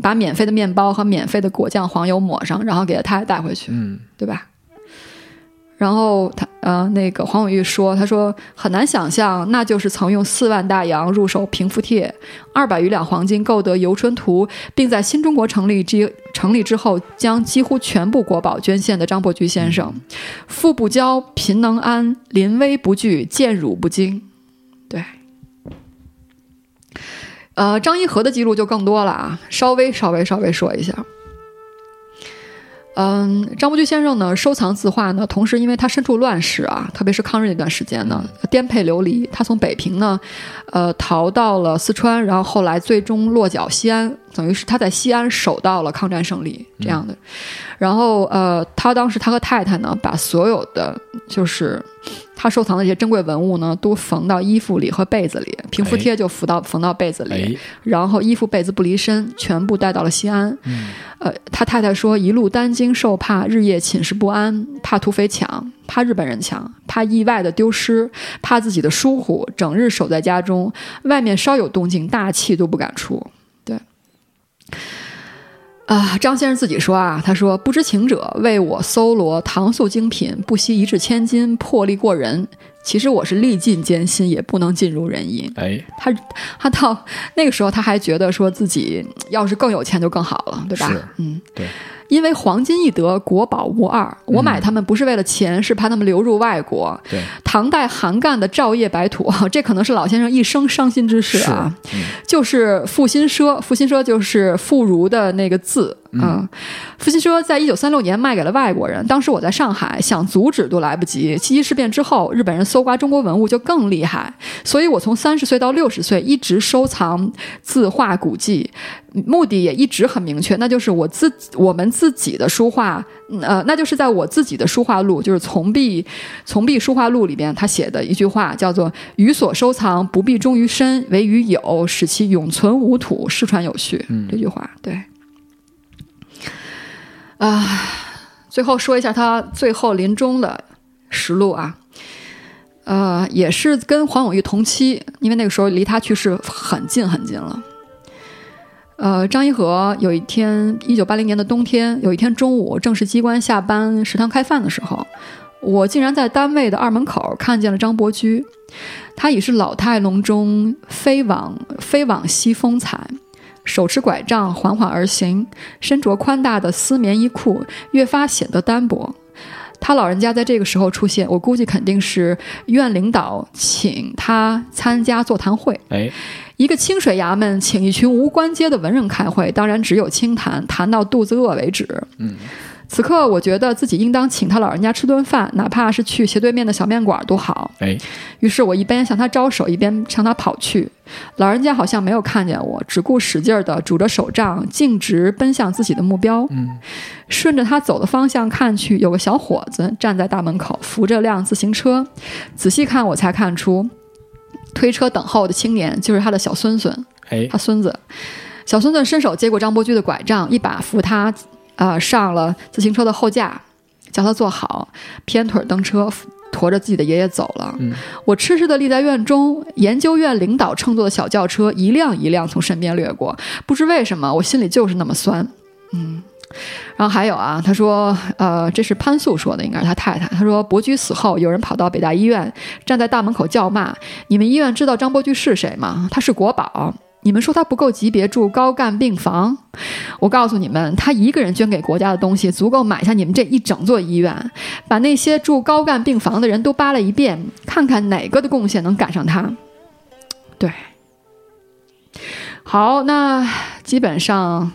把免费的面包和免费的果酱、黄油抹上，然后给他太太带回去，嗯。对吧？然后他呃，那个黄永玉说，他说很难想象，那就是曾用四万大洋入手平复帖，二百余两黄金购得游春图，并在新中国成立之成立之后，将几乎全部国宝捐献的张伯驹先生，富不骄，贫能安，临危不惧，见辱不惊。对。呃，张一和的记录就更多了啊，稍微稍微稍微说一下。嗯，张伯驹先生呢，收藏字画呢，同时因为他身处乱世啊，特别是抗日那段时间呢，颠沛流离。他从北平呢，呃，逃到了四川，然后后来最终落脚西安，等于是他在西安守到了抗战胜利这样的。然后呃，他当时他和太太呢，把所有的就是他收藏的这些珍贵文物呢，都缝到衣服里和被子里，平复贴就缝到缝到被子里，哎，然后衣服被子不离身，全部带到了西安。呃，他太太说，一路担惊受怕，日夜寝食不安，怕土匪抢，怕日本人抢，怕意外的丢失，怕自己的疏忽，整日守在家中，外面稍有动静，大气都不敢出。对。啊，张先生自己说啊，他说：“不知情者为我搜罗唐宋精品，不惜一掷千金，魄力过人。其实我是历尽艰辛，也不能尽如人意。哎，他他到那个时候，他还觉得说自己要是更有钱就更好了，对吧是？嗯，对。因为黄金易得，国宝无二。我买它们不是为了钱，是怕它们流入外国。对，唐代韩干的照夜白土，这可能是老先生一生伤心之事啊。是嗯就是负心奢，负心奢就是妇孺的那个字啊。复兴奢在一九三六年卖给了外国人，当时我在上海，想阻止都来不及。七七事变之后，日本人搜刮中国文物就更厉害，所以我从三十岁到六十岁一直收藏字画古迹，目的也一直很明确，那就是我自我们自己的书画，呃，那就是在我自己的书画录，就是从壁从壁书画录里边，他写的一句话叫做“予所收藏，不必忠于身，唯于有，使其永存无土，世传有序”。这句话，对。啊，最后说一下他最后临终的实录啊。呃，也是跟黄永玉同期，因为那个时候离他去世很近很近了。呃，张一和有一天，一九八零年的冬天，有一天中午，正是机关下班食堂开饭的时候，我竟然在单位的二门口看见了张伯驹，他已是老态龙钟，飞往飞往西风采，手持拐杖缓缓而行，身着宽大的丝棉衣裤，越发显得单薄。他老人家在这个时候出现，我估计肯定是院领导请他参加座谈会。哎，一个清水衙门请一群无关街的文人开会，当然只有清谈，谈到肚子饿为止。嗯，此刻我觉得自己应当请他老人家吃顿饭，哪怕是去斜对面的小面馆都好。哎，于是我一边向他招手，一边向他跑去。老人家好像没有看见我，只顾使劲儿地拄着手杖，径直奔向自己的目标。嗯，顺着他走的方向看去，有个小伙子站在大门口，扶着辆自行车。仔细看，我才看出，推车等候的青年就是他的小孙孙，哎，他孙子。小孙子伸手接过张伯驹的拐杖，一把扶他，啊、上了自行车的后架，叫他坐好，偏腿蹬车，驮着自己的爷爷走了。嗯我痴痴地立在院中，研究院领导乘坐的小轿车一辆一辆从身边掠过，不知为什么，我心里就是那么酸。嗯，然后还有啊，他说，呃，这是潘素说的，应该是他太太。他说，伯驹死后，有人跑到北大医院，站在大门口叫骂：“你们医院知道张伯驹是谁吗？他是国宝。”你们说他不够级别住高干病房，我告诉你们，他一个人捐给国家的东西足够买下你们这一整座医院，把那些住高干病房的人都扒了一遍，看看哪个的贡献能赶上他。对，好，那基本上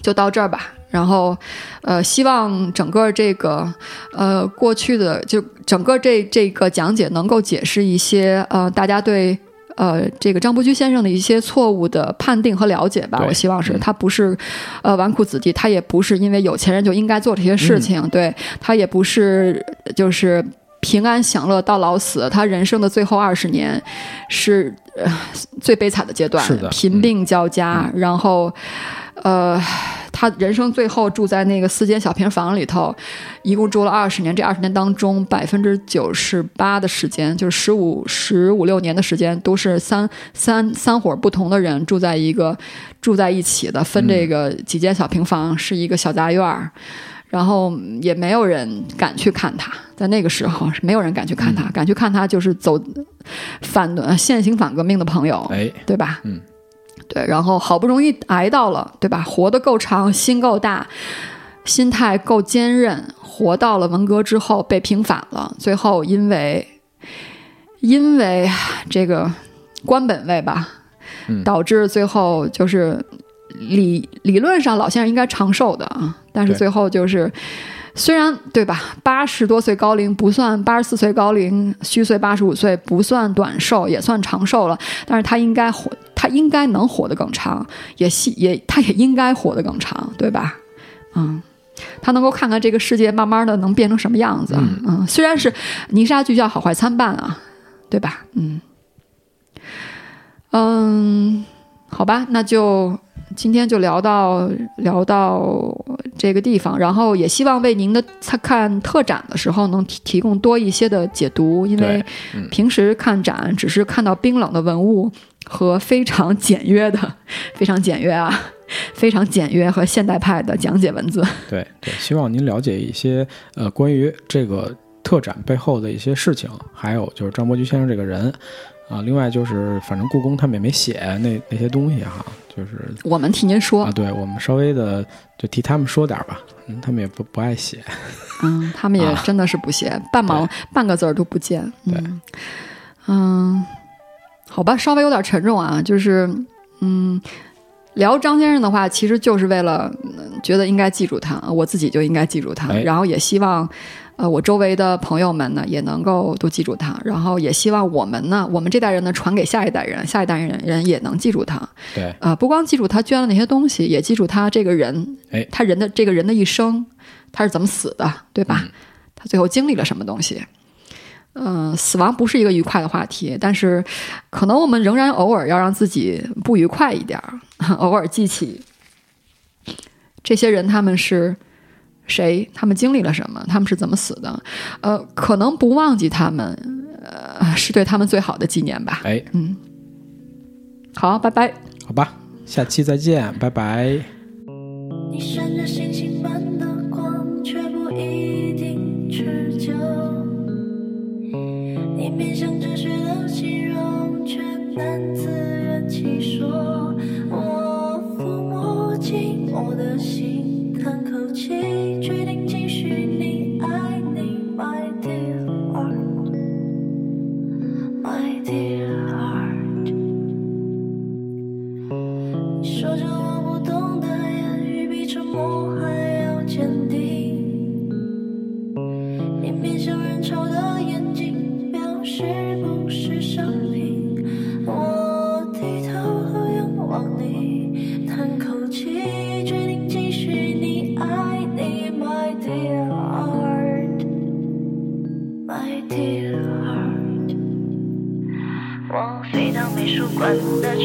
就到这儿吧。然后，呃，希望整个这个，呃，过去的就整个这这个讲解能够解释一些，呃，大家对呃这个张伯驹先生的一些错误的判定和了解吧。我希望是嗯他不是，呃，纨绔子弟，他也不是因为有钱人就应该做这些事情，对他也不是就是。平安享乐到老死，他人生的最后二十年是、呃、最悲惨的阶段，是的贫病交加，然后，呃，他人生最后住在那个四间小平房里头，一共住了二十年。这二十年当中，百分之九十八的时间，就是十五十五六年的时间，都是三三三伙不同的人住在一个住在一起的，分这个几间小平房，是一个小杂院儿。然后也没有人敢去看他，在那个时候是没有人敢去看他，敢去看他就是走反的现行反革命的朋友，哎，对吧？嗯，对，然后好不容易挨到了，对吧？活得够长，心够大，心态够坚韧，活到了文革之后被平反了，最后因为因为这个官本位吧，嗯导致最后就是理理论上老先生应该长寿的啊，但是最后就是。虽然对吧，八十多岁高龄不算，八十四岁高龄虚岁八十五岁不算短寿，也算长寿了。但是他应该活，他应该能活得更长，也希也他也应该活得更长，对吧？嗯，他能够看看这个世界慢慢的能变成什么样子。嗯嗯，虽然是泥沙俱下，好坏参半啊，对吧？嗯嗯，好吧，那就今天就聊到聊到这个地方，然后也希望为您的看特展的时候能提提供多一些的解读，因为平时看展只是看到冰冷的文物和非常简约的、非常简约啊、非常简约和现代派的讲解文字。对对，希望您了解一些呃关于这个特展背后的一些事情，还有就是张伯驹先生这个人啊。另外就是，反正故宫他们也没写那那些东西哈，就是我们替您说啊，，对我们稍微的就替他们说点儿吧，嗯，他们也不不爱写，嗯，他们也啊真的是不写，半毛半个字儿都不见。嗯，嗯，好吧，稍微有点沉重啊，就是嗯。聊张先生的话，其实就是为了、嗯觉得应该记住他，我自己就应该记住他，哎然后也希望，呃，我周围的朋友们呢也能够都记住他，然后也希望我们呢，我们这代人呢传给下一代人，下一代人人也能记住他，对，呃，不光记住他捐了那些东西，也记住他这个人，哎他人的这个人的一生，他是怎么死的，对吧？嗯他最后经历了什么东西？嗯、死亡不是一个愉快的话题，但是可能我们仍然偶尔要让自己不愉快一点儿，偶尔记起这些人他们是谁，他们经历了什么，他们是怎么死的。呃，可能不忘记他们，呃，是对他们最好的纪念吧。哎，嗯，好，拜拜。好吧，下期再见，拜拜。你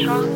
馆